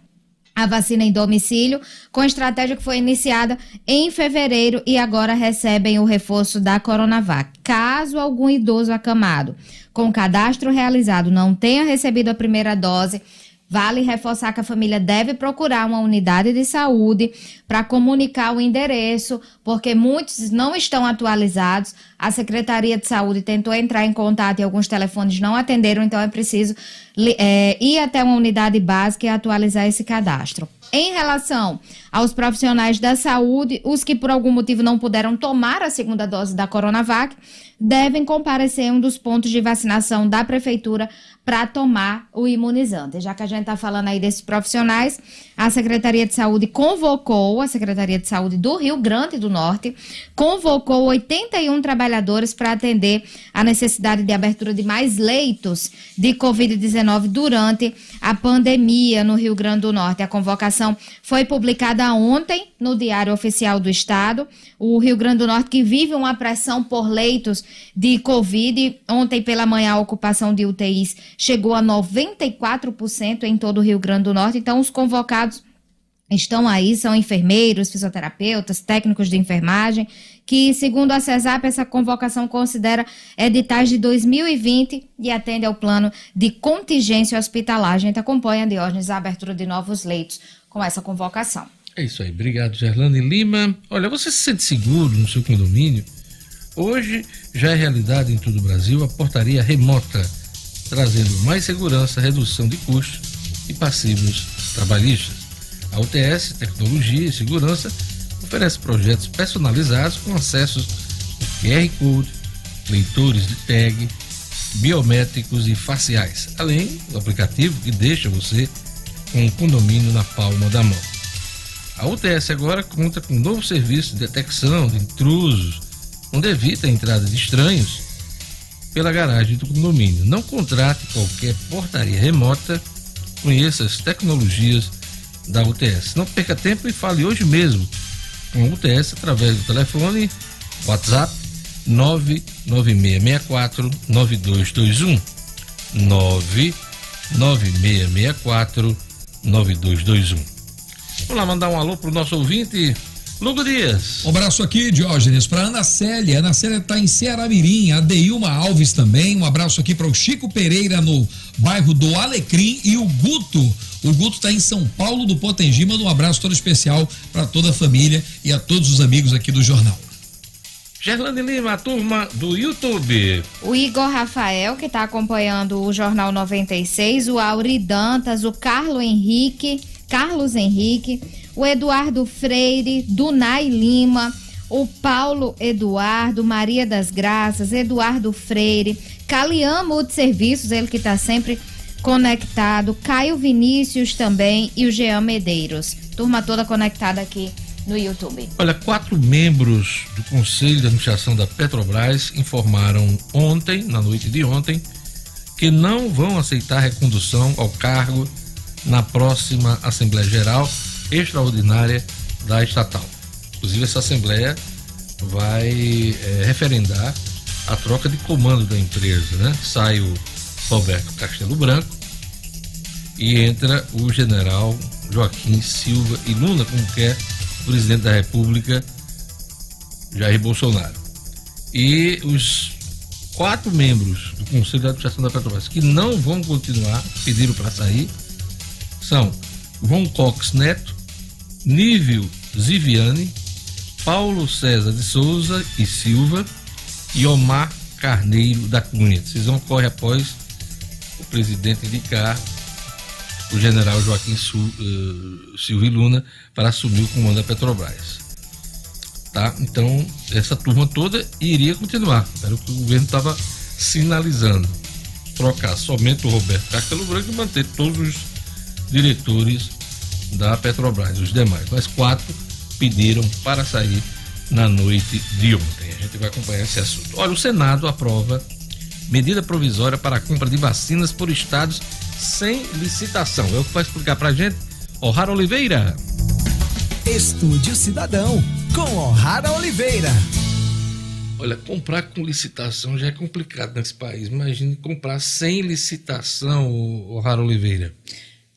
a vacina em domicílio, com estratégia que foi iniciada em fevereiro e agora recebem o reforço da Coronavac. Caso algum idoso acamado com cadastro realizado não tenha recebido a primeira dose, Vale reforçar que a família deve procurar uma unidade de saúde para comunicar o endereço, porque muitos não estão atualizados. A Secretaria de Saúde tentou entrar em contato e alguns telefones não atenderam, então é preciso é, ir até uma unidade básica e atualizar esse cadastro. Em relação aos profissionais da saúde, os que por algum motivo não puderam tomar a segunda dose da Coronavac, devem comparecer em um dos pontos de vacinação da prefeitura para tomar o imunizante. Já que a gente está falando aí desses profissionais, a Secretaria de Saúde convocou, a Secretaria de Saúde do Rio Grande do Norte, convocou 81 trabalhadores para atender a necessidade de abertura de mais leitos de Covid-19 durante a pandemia no Rio Grande do Norte. A convocação foi publicada ontem no Diário Oficial do Estado. O Rio Grande do Norte, que vive uma pressão por leitos de Covid, ontem pela manhã a ocupação de UTIs chegou a 94% em todo o Rio Grande do Norte. Então, os convocados estão aí, são enfermeiros, fisioterapeutas, técnicos de enfermagem, que, segundo a CESAP, essa convocação considera editais de 2020 e atende ao plano de contingência hospitalar. A gente acompanha, Diógenes, a abertura de novos leitos com essa convocação. É isso aí. Obrigado, Gerlane Lima. Olha, você se sente seguro no seu condomínio? Hoje já é realidade em todo o Brasil a portaria remota trazendo mais segurança, redução de custos e passivos trabalhistas. A UTS, Tecnologia e Segurança, oferece projetos personalizados com acessos QR Code, leitores de tag, biométricos e faciais, além do aplicativo que deixa você com o condomínio na palma da mão. A UTS agora conta com um novo serviço de detecção de intrusos, onde evita a entrada de estranhos pela garagem do condomínio. Não contrate qualquer portaria remota, conheça as tecnologias da UTS. Não perca tempo e fale hoje mesmo com a UTS através do telefone WhatsApp 99664 9221 99664 9221. Vamos lá mandar um alô pro nosso ouvinte Lugo Dias. Um abraço aqui, Diógenes, para Ana Célia. Ana Célia está em Ceará-Mirim. A Deilma Alves também. Um abraço aqui para o Chico Pereira no bairro do Alecrim e o Guto. O Guto está em São Paulo do Potengi. Manda um abraço todo especial para toda a família e a todos os amigos aqui do jornal. Gerlane Lima, a turma do YouTube. O Igor Rafael, que está acompanhando o Jornal 96, o Auri Dantas, o Carlos Henrique, Carlos Henrique, o Eduardo Freire, Dunai Lima, o Paulo Eduardo, Maria das Graças, Eduardo Freire, Calian Multiserviços, ele que está sempre conectado, Caio Vinícius também e o Jean Medeiros. Turma toda conectada aqui no YouTube. Olha, quatro membros do Conselho de Administração da Petrobras informaram ontem, na noite de ontem, que não vão aceitar recondução ao cargo na próxima Assembleia Geral extraordinária da estatal. Inclusive, essa Assembleia vai é, referendar a troca de comando da empresa, né? Sai o Roberto Castelo Branco e entra o general Joaquim Silva e Luna, como quer o presidente da República, Jair Bolsonaro. E os quatro membros do Conselho de Administração da Petrobras que não vão continuar, pediram para sair, são João Cox Neto, Nível Ziviane, Paulo César de Souza e Silva e Omar Carneiro da Cunha. Decisão ocorre após o presidente indicar o general Joaquim uh, Silva Luna para assumir o comando da Petrobras. Tá? Então, essa turma toda iria continuar. Era o que o governo estava sinalizando. Trocar somente o Roberto Castelo Branco e manter todos os diretores da Petrobras, os demais. Mas quatro pediram para sair na noite de ontem. A gente vai acompanhar esse assunto. Olha, o Senado aprova medida provisória para a compra de vacinas por estados sem licitação. É o que vai explicar para a gente O'Hara Oliveira. Estúdio Cidadão, com O'Hara Oliveira. Olha, comprar com licitação já é complicado nesse país. Imagine comprar sem licitação, O'Hara Oliveira.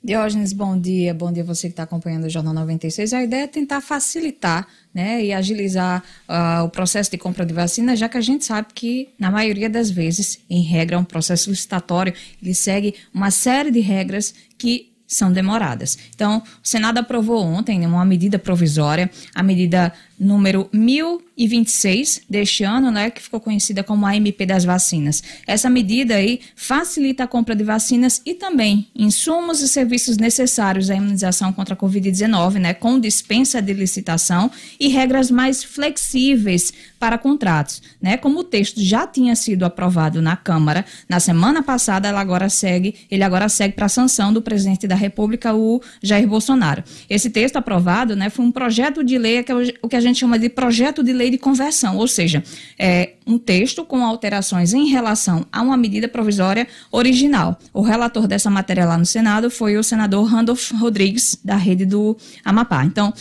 Diógenes, bom dia. Bom dia você que está acompanhando o Jornal 96. A ideia é tentar facilitar né, e agilizar uh, o processo de compra de vacina, já que a gente sabe que, na maioria das vezes, em regra, é um processo licitatório, ele segue uma série de regras que são demoradas. Então, o Senado aprovou ontem uma medida provisória, a medida número 1026 deste ano, né, que ficou conhecida como a MP das vacinas. Essa medida aí facilita a compra de vacinas e também insumos e serviços necessários à imunização contra a Covid-19, né, com dispensa de licitação e regras mais flexíveis para contratos, né? Como o texto já tinha sido aprovado na Câmara na semana passada, ela agora segue, ele agora segue para a sanção do presidente da República, o Jair Bolsonaro. Esse texto aprovado, né, foi um projeto de lei que é o que a gente chama de projeto de lei de conversão, ou seja, é um texto com alterações em relação a uma medida provisória original. O relator dessa matéria lá no Senado foi o senador Randolph Rodrigues, da rede do Amapá. Então,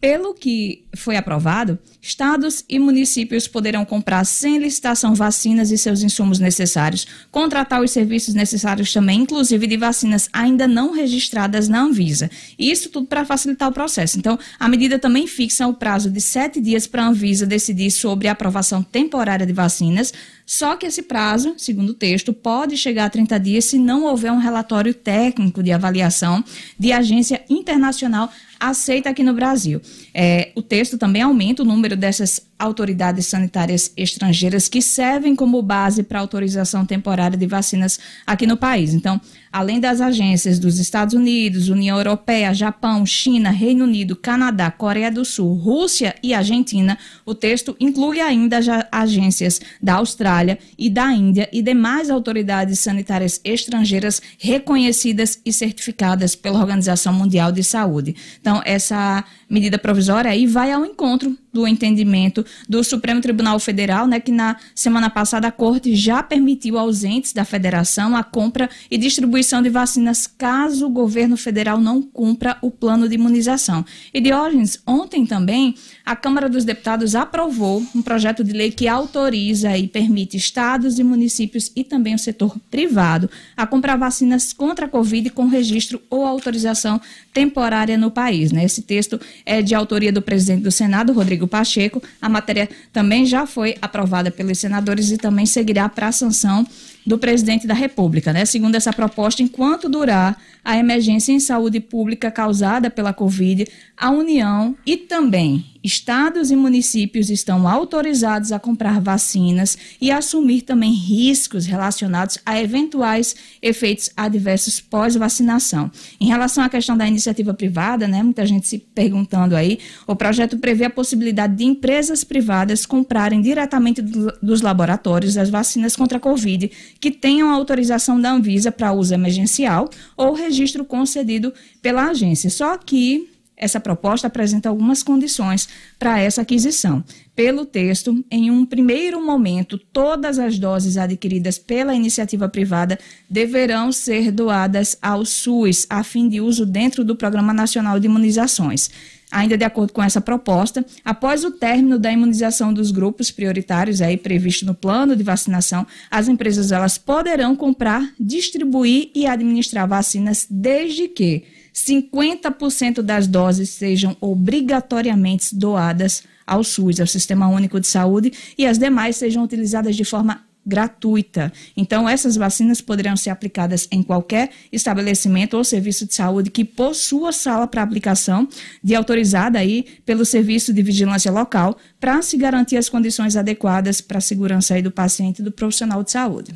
pelo que foi aprovado, estados e municípios poderão comprar sem licitação vacinas e seus insumos necessários, contratar os serviços necessários também, inclusive de vacinas ainda não registradas na Anvisa. Isso tudo para facilitar o processo. Então, a medida também fixa o prazo de sete dias para a Anvisa decidir sobre a aprovação temporária de vacinas, só que esse prazo, segundo o texto, pode chegar a 30 dias se não houver um relatório técnico de avaliação de agência internacional aceita aqui no Brasil. É, o texto também aumenta o número dessas autoridades sanitárias estrangeiras que servem como base para autorização temporária de vacinas aqui no país. Então, além das agências dos Estados Unidos, União Europeia, Japão, China, Reino Unido, Canadá, Coreia do Sul, Rússia e Argentina, o texto inclui ainda as agências da Austrália e da Índia e demais autoridades sanitárias estrangeiras reconhecidas e certificadas pela Organização Mundial de Saúde. Então, essa medida provisória aí vai ao encontro do entendimento do Supremo Tribunal Federal, né, que na semana passada a Corte já permitiu aos entes da federação a compra e distribuição de vacinas caso o governo federal não cumpra o plano de imunização. E Diógenes, ontem também a Câmara dos Deputados aprovou um projeto de lei que autoriza e permite estados e municípios e também o setor privado a comprar vacinas contra a Covid com registro ou autorização temporária no país. Né? Esse texto é de autoria do presidente do Senado, Rodrigo Pacheco. A matéria também já foi aprovada pelos senadores e também seguirá para a sanção do presidente da República. Né? Segundo essa proposta, enquanto durar a emergência em saúde pública causada pela Covid, a União e também estados e municípios estão autorizados a comprar vacinas e assumir também riscos relacionados a eventuais efeitos adversos pós-vacinação. Em relação à questão da iniciativa privada, né, muita gente se perguntando aí, o projeto prevê a possibilidade de empresas privadas comprarem diretamente do, dos laboratórios as vacinas contra a Covid que tenham autorização da Anvisa para uso emergencial ou registro concedido pela agência. Só que essa proposta apresenta algumas condições para essa aquisição. Pelo texto, em um primeiro momento, todas as doses adquiridas pela iniciativa privada deverão ser doadas ao SUS, a fim de uso dentro do Programa Nacional de Imunizações. Ainda de acordo com essa proposta, após o término da imunização dos grupos prioritários aí previsto no plano de vacinação, as empresas elas poderão comprar, distribuir e administrar vacinas desde que 50% das doses sejam obrigatoriamente doadas ao SUS, ao Sistema Único de Saúde, e as demais sejam utilizadas de forma gratuita. Então, essas vacinas poderão ser aplicadas em qualquer estabelecimento ou serviço de saúde que possua sala para aplicação, de autorizada aí pelo Serviço de Vigilância Local, para se garantir as condições adequadas para a segurança aí do paciente e do profissional de saúde.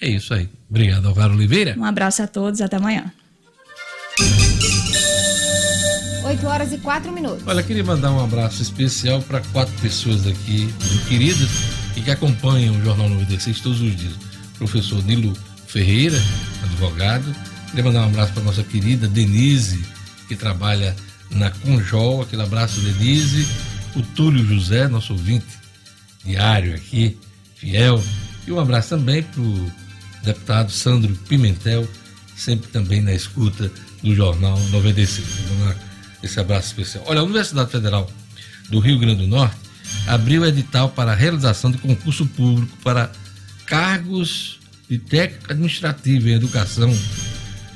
É isso aí. Obrigado, Alvaro Oliveira. Um abraço a todos, até amanhã. 8 horas e 4 minutos. Olha, queria mandar um abraço especial para quatro pessoas aqui, queridas, e que acompanham o Jornal 96 todos os dias. Professor Nilo Ferreira, advogado. Queria mandar um abraço para nossa querida Denise, que trabalha na Conjol. Aquele abraço, Denise. O Túlio José, nosso ouvinte diário aqui, fiel. E um abraço também para o deputado Sandro Pimentel, sempre também na escuta do Jornal 96. Esse abraço especial. Olha, a Universidade Federal do Rio Grande do Norte abriu edital para a realização de concurso público para cargos de técnico administrativo em educação,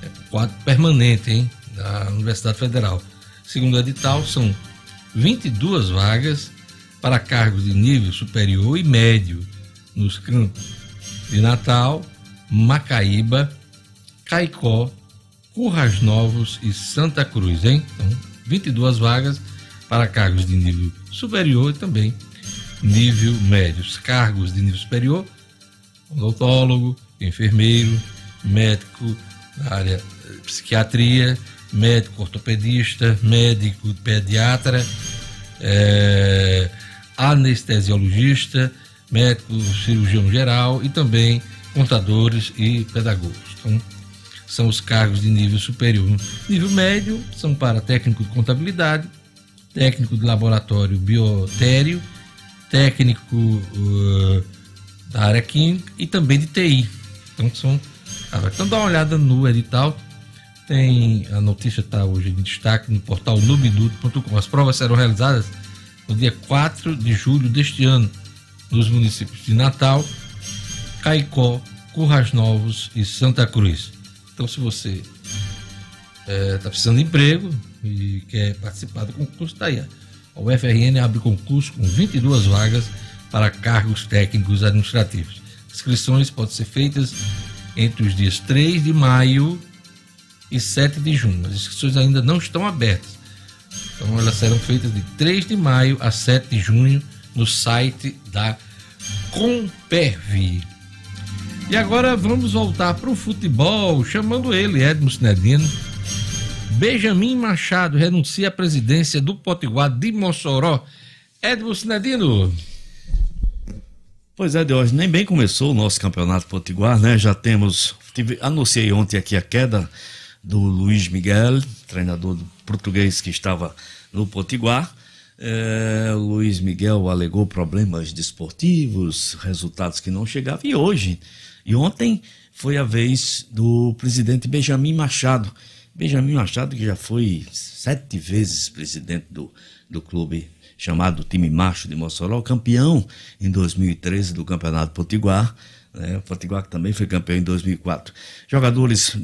é, quadro permanente, hein, da Universidade Federal. Segundo o edital, são 22 vagas para cargos de nível superior e médio nos campos de Natal, Macaíba, Caicó, Currais Novos e Santa Cruz, hein? Então, 22 vagas para cargos de nível superior e também nível médio. Os cargos de nível superior, odontólogo, enfermeiro, médico da área eh, psiquiatria, médico ortopedista, médico pediatra, eh, anestesiologista, médico cirurgião geral e também contadores e pedagogos. Então, são os cargos de nível superior. Nível médio são para técnico de contabilidade, técnico de laboratório biotério, técnico uh, da área química e também de TI. Então são. Então dá uma olhada no edital. Tem a notícia está hoje em destaque no portal nubinuto.com. As provas serão realizadas no dia 4 de julho deste ano nos municípios de Natal, Caicó, Currais Novos e Santa Cruz. Então, se você está é, precisando de emprego e quer participar do concurso, está aí. A UFRN abre concurso com 22 vagas para cargos técnicos administrativos. Inscrições podem ser feitas entre os dias 3 de maio e 7 de junho. As inscrições ainda não estão abertas. Então elas serão feitas de 3 de maio a 7 de junho no site da Compervi. E agora vamos voltar para o futebol, chamando ele, Edmo Sinedino. Benjamin Machado renuncia à presidência do Potiguar de Mossoró. Edmo Sinedino. Pois é, Deus, nem bem começou o nosso campeonato potiguar, né? Já temos. Tive, anunciei ontem aqui a queda do Luiz Miguel, treinador do português que estava no Potiguar. É, Luiz Miguel alegou problemas desportivos, resultados que não chegavam. E hoje, e ontem, foi a vez do presidente Benjamin Machado. Benjamin Machado, que já foi sete vezes presidente do, do clube chamado Time Macho de Mossoró, campeão em 2013 do Campeonato Potiguar. Né? O Potiguar que também foi campeão em 2004. Jogadores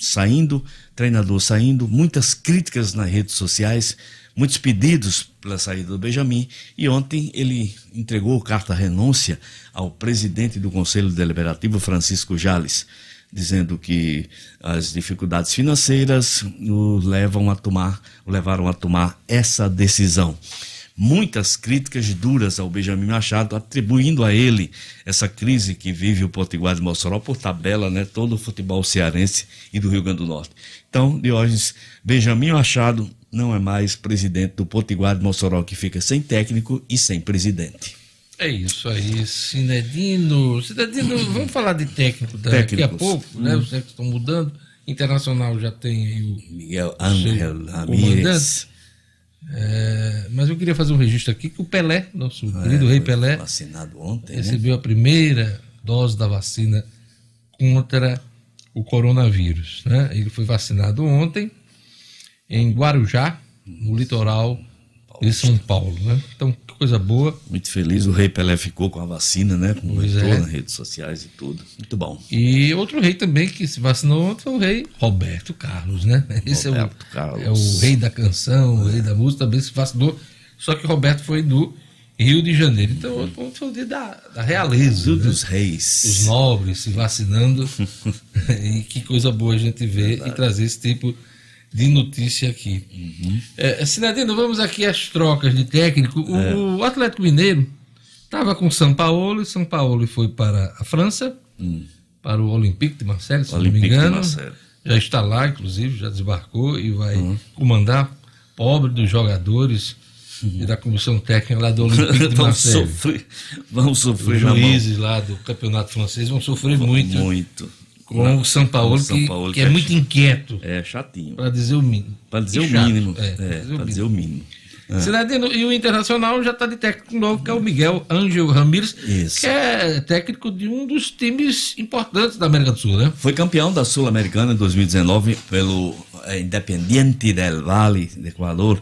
saindo, treinador saindo, muitas críticas nas redes sociais, muitos pedidos pela saída do Benjamin. E ontem ele entregou carta renúncia ao presidente do Conselho Deliberativo, Francisco Jales dizendo que as dificuldades financeiras o levam a tomar, o levaram a tomar essa decisão muitas críticas duras ao Benjamin Machado, atribuindo a ele essa crise que vive o Potiguar de Mossoró por tabela, né, todo o futebol cearense e do Rio Grande do Norte. Então, Diógenes, Benjamin Machado não é mais presidente do Potiguar de Mossoró, que fica sem técnico e sem presidente. É isso aí, Cinedino. Cinedino, vamos falar de técnico daqui a pouco, né? Hum. Os técnicos estão mudando. Internacional já tem aí o Miguel Ángel Ramírez. É, mas eu queria fazer um registro aqui que o Pelé, nosso é, querido rei Pelé, vacinado ontem, né? recebeu né? a primeira dose da vacina contra o coronavírus. Né? Ele foi vacinado ontem em Guarujá, no litoral de São Paulo. Né? Então, coisa boa. Muito feliz, o rei Pelé ficou com a vacina, né? Comentou é. nas redes sociais e tudo. Muito bom. E outro rei também que se vacinou ontem foi o rei Roberto Carlos, né? Esse Roberto é o, Carlos. é o rei da canção, o rei da música, também se vacinou. Só que Roberto foi do Rio de Janeiro. Então, ontem foi o dia da, da realeza. Né? dos reis. Os nobres se vacinando. e que coisa boa a gente ver Verdade. e trazer esse tipo de de notícia aqui. Uhum. É, Cidadino, vamos aqui às trocas de técnico. O, é. o Atlético Mineiro estava com São Paulo e São Paulo foi para a França, hum. para o Olympique de Marseille, se Olympique não me engano. Já está lá, inclusive, já desembarcou e vai uhum. comandar pobre dos jogadores e da comissão técnica lá do Olympique de Marseille. Vamos sofrer, vamos sofrer Os juízes lá do campeonato francês vão sofrer muito. Muito com o São Paulo, o São Paulo que, que, é, é muito inquieto. É chatinho. Para dizer o mínimo. Para dizer, o mínimo. É, é para dizer o mínimo. É. Cidadino, e o Internacional já está de técnico novo, que é o Miguel Ângelo Ramírez, Isso. que é técnico de um dos times importantes da América do Sul, né? Foi campeão da Sul-Americana em 2019 pelo é, Independiente del Valle, de Equador.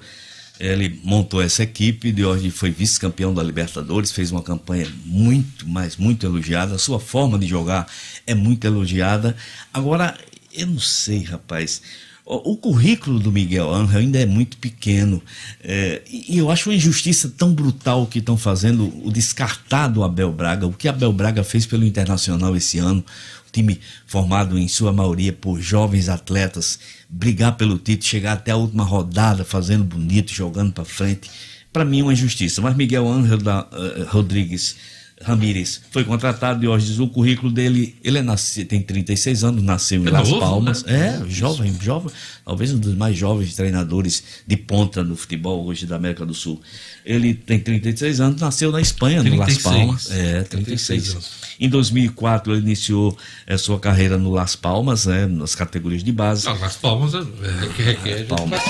Ele montou essa equipe, de hoje foi vice-campeão da Libertadores, fez uma campanha muito, mas muito elogiada. A sua forma de jogar é muito elogiada. Agora, eu não sei, rapaz. O, currículo do Miguel Angel ainda é muito pequeno. É, e, eu acho uma injustiça tão brutal que estão fazendo o descartar do Abel Braga, o que Abel Braga fez pelo Internacional esse ano. Time formado em sua maioria por jovens atletas, brigar pelo título, chegar até a última rodada fazendo bonito, jogando para frente. Para mim, uma injustiça. Mas Miguel Angel da, eh, Rodrigues Ramírez foi contratado e hoje diz o currículo dele, ele é nasce, tem 36 anos, nasceu em É Las novo, Palmas, né? é, jovem, jovem, talvez um dos mais jovens treinadores de ponta no futebol hoje da América do Sul. Ele tem 36 anos, nasceu na Espanha, no Las 36. Palmas, é, 36. 36 anos. Em 2004 ele iniciou a sua carreira no Las Palmas, né, nas categorias de base. Não, Las Palmas é, é que requer. Palmas.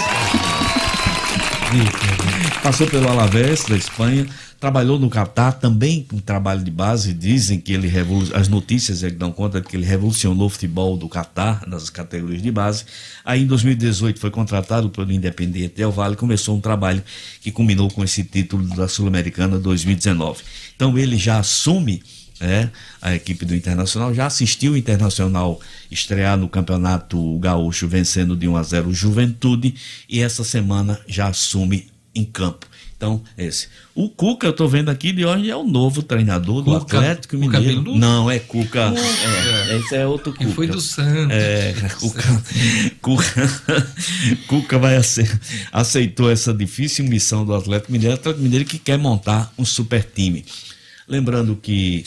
Passou pelo Alavés da Espanha, trabalhou no Catar também com trabalho de base. Dizem que ele revolu... as notícias é que dão conta de que ele revolucionou o futebol do Catar nas categorias de base. Aí em 2018 foi contratado pelo Independente Del Vale, começou um trabalho que culminou com esse título da Sul-Americana 2019. Então ele já assume né, a equipe do Internacional, já assistiu o Internacional estrear no Campeonato Gaúcho vencendo de 1 a 0 o Juventude e essa semana já assume em campo. Então, esse. O Cuca, eu tô vendo aqui, de hoje é o novo treinador do Cuca- Atlético Cuca Mineiro. Beludo? Não, é Cuca. Cuca. É, esse é outro Cuca. Que foi do Santos. É, Cuca, Cuca, Cuca vai ace- aceitou essa difícil missão do Atlético Mineiro. Atlético Mineiro que quer montar um super time. Lembrando que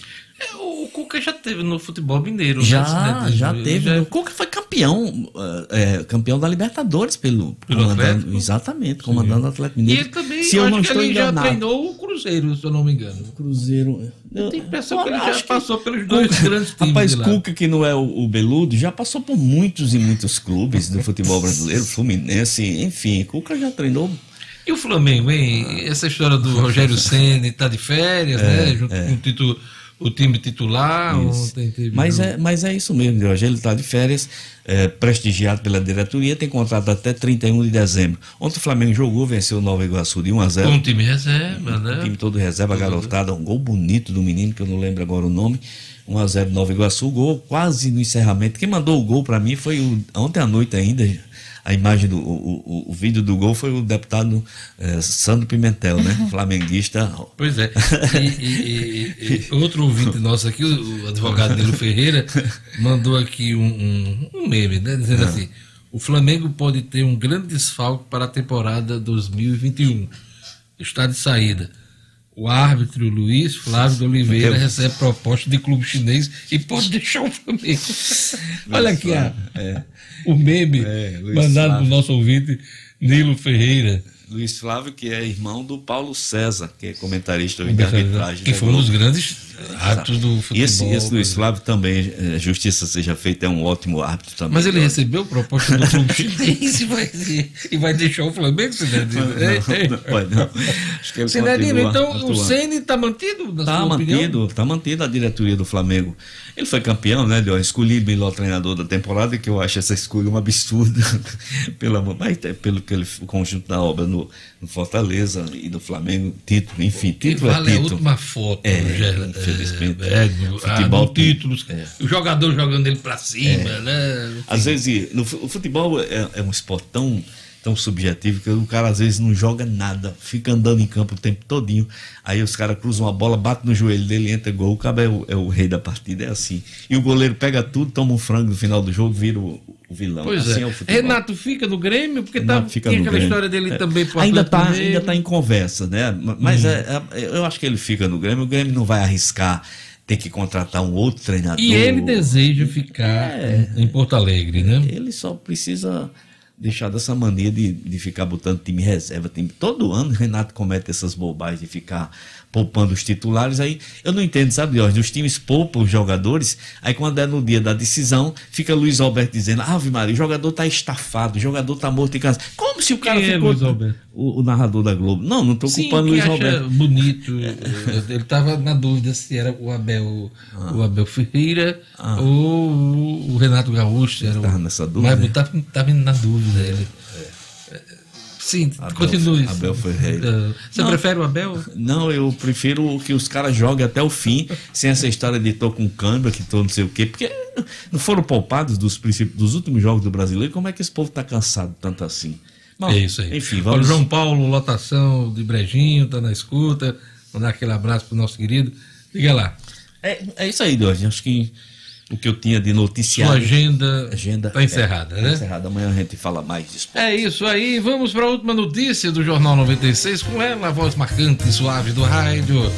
O Cuca já teve no futebol mineiro. já, né? já teve. já- O Cuca foi campeão, é, é, campeão da Libertadores pelo, Pelo Atlético? Exatamente, comandando o Atlético E Mineiro. ele também, Se eu acho não que ele já enganado. treinou o Cruzeiro, se eu não me engano. Cruzeiro. Eu tenho a impressão que ele já que- passou pelos dois grandes times Rapaz. Cuca, que não é o, o Beludo, já passou por muitos e muitos clubes do futebol brasileiro, Fluminense, enfim. Cuca já treinou. E o Flamengo, hein? Essa história do Rogério Ceni tá de férias, É, né? Junto é. com o, titu- o time titular. Ontem teve Mas é, mas é isso mesmo, Jorge. Ele está de férias, é, prestigiado pela diretoria, tem contrato até 31 de dezembro. Ontem o Flamengo jogou, venceu o Nova Iguaçu de 1 a 0 Com o time reserva, né? O time todo reserva, garotada, um gol bonito do menino, que eu não lembro agora o nome. 1x0 Nova Iguaçu, gol quase no encerramento. Quem mandou o gol para mim foi o- ontem à noite ainda. A imagem do o, o- o vídeo do gol foi o deputado eh, Sandro Pimentel, né? Flamenguista. Pois é. E, e- e- e outro ouvinte nosso aqui, o, o advogado Nilo Ferreira, mandou aqui um, um- um meme, né? Dizendo Ah. assim: o Flamengo pode ter um grande desfalque para a temporada 2021. Está de saída. O árbitro Luiz Flávio de Oliveira Eu- recebe proposta de clube chinês e pode deixar o Flamengo. Olha aqui a- É. o meme É, mandado Flávio. do nosso ouvinte Nilo Ferreira. Luiz Flávio, que é irmão do Paulo César, que é comentarista de arbitragem. Que da foi um dos grandes árbitros do E futebol. esse, esse Luiz Flávio também, eh, justiça seja feita, é um ótimo árbitro também. Mas ele recebeu proposta do clube chinês e vai, e vai deixar o Flamengo, Cidadino? Não, não pode não. Acho que ele Cidadino, então o atuando. Ceni está mantido, na Tá sua opinião? mantido, tá mantido a diretoria do Flamengo. Ele foi campeão, né, Leon? Escolhido melhor treinador da temporada, que eu acho essa escolha um absurdo, pelo amor, mas é pelo que ele, o conjunto da obra no, no Fortaleza e no Flamengo, título, enfim, título vale é a título. última foto, É, Gerla- infelizmente. É, do, Futebol ah, do títulos, É. o jogador jogando ele pra cima, né? Às vezes, no, o futebol é, é um esporte tão, tão subjetivo que o cara às vezes não joga nada, fica andando em campo o tempo todinho. Aí os caras cruzam a bola, bate no joelho dele, entra gol, o cara é o, é o rei da partida, é assim. E o goleiro pega tudo, toma um frango no final do jogo, vira o, o vilão. Pois assim é. futebol. Renato fica no Grêmio, porque tá, fica tem aquela Grêmio. história dele É. também pro ainda tá, ainda tá em conversa, né? Mas Hum. é- é- eu acho que ele fica no Grêmio, o Grêmio não vai arriscar ter que contratar um outro treinador. E ele deseja ficar É. em Porto Alegre, né? Ele só precisa deixar dessa mania de, de ficar botando time reserva. Time. Todo ano o Renato comete essas bobagens de ficar poupando os titulares. Aí eu não entendo, sabe, Jorge? Os times poupam os jogadores, aí quando é no dia da decisão, fica Luiz Alberto dizendo: Ave Maria, o jogador tá estafado, o jogador tá morto em casa. Como se o cara Quem é ficou. Alberto? O, o narrador da Globo. Não, não tô Sim, culpando Luiz Alberto. bonito. Ele estava na dúvida se era o Abel, o Abel Ferreira ou o Renato Gaúcho. Era Tava nessa dúvida? Mas estava tava na dúvida ele. Sim, Abel- continue. Abel Ferreira. Você Não. prefere o Abel? Não, eu prefiro que os caras joguem até o fim, sem essa história de tô com câmbio, que tô não sei o quê, porque não foram poupados dos, dos últimos jogos do brasileiro, como é que esse povo tá cansado tanto assim? É isso aí. Enfim, vamos. o João Paulo, lotação de Brejinho, tá na escuta. Mandar aquele abraço pro nosso querido. Diga lá. É, é isso aí, Jorge. Acho que o que eu tinha de noticiário. Sua agenda, agenda tá encerrada, é, né? Tá encerrada. Amanhã a gente fala mais disso. É isso aí, vamos para a última notícia do Jornal 96 com ela, a voz marcante e suave do rádio,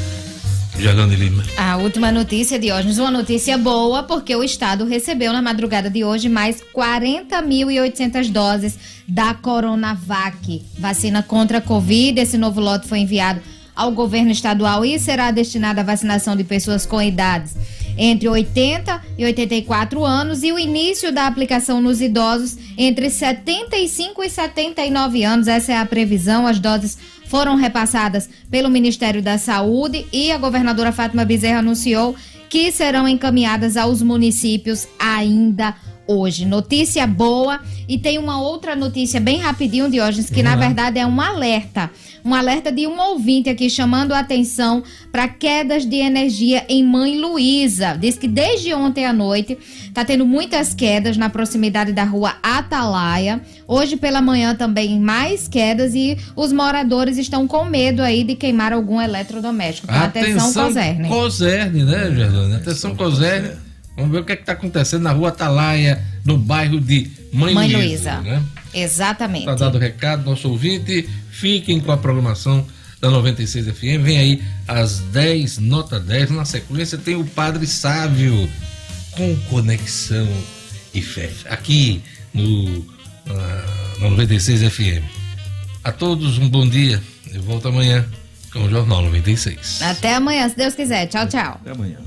Gerlane Lima. A última notícia de hoje, uma notícia boa, porque o estado recebeu na madrugada de hoje mais 40.800 doses da Coronavac, vacina contra a Covid. Esse novo lote foi enviado ao governo estadual e será destinado à vacinação de pessoas com idades entre 80 e 84 anos e o início da aplicação nos idosos entre 75 e 79 anos. Essa é a previsão. As doses foram repassadas pelo Ministério da Saúde e a governadora Fátima Bezerra anunciou que serão encaminhadas aos municípios ainda hoje. Notícia boa e tem uma outra notícia bem rapidinho, Diógenes, que na verdade é um alerta. Um alerta de um ouvinte aqui chamando a atenção para quedas de energia em Mãe Luísa. Diz que desde ontem à noite está tendo muitas quedas na proximidade da rua Atalaia. Hoje pela manhã também mais quedas e os moradores estão com medo aí de queimar algum eletrodoméstico. Então, atenção, Coserne. Coserne, né, Gerlane? Atenção, Coserne. Vamos ver o que é está acontecendo na rua Atalaia, no bairro de Mãe, Mãe Luísa. Né? Exatamente. Tá dado o recado, nosso ouvinte. Fiquem com a programação da 96 FM. Vem aí às 10, nota 10. Na sequência tem o Padre Sávio com conexão e fé. Aqui no, ah, na 96 FM. A todos um bom dia. Eu volto amanhã com o Jornal 96. Até amanhã, se Deus quiser. Tchau, tchau. Até amanhã.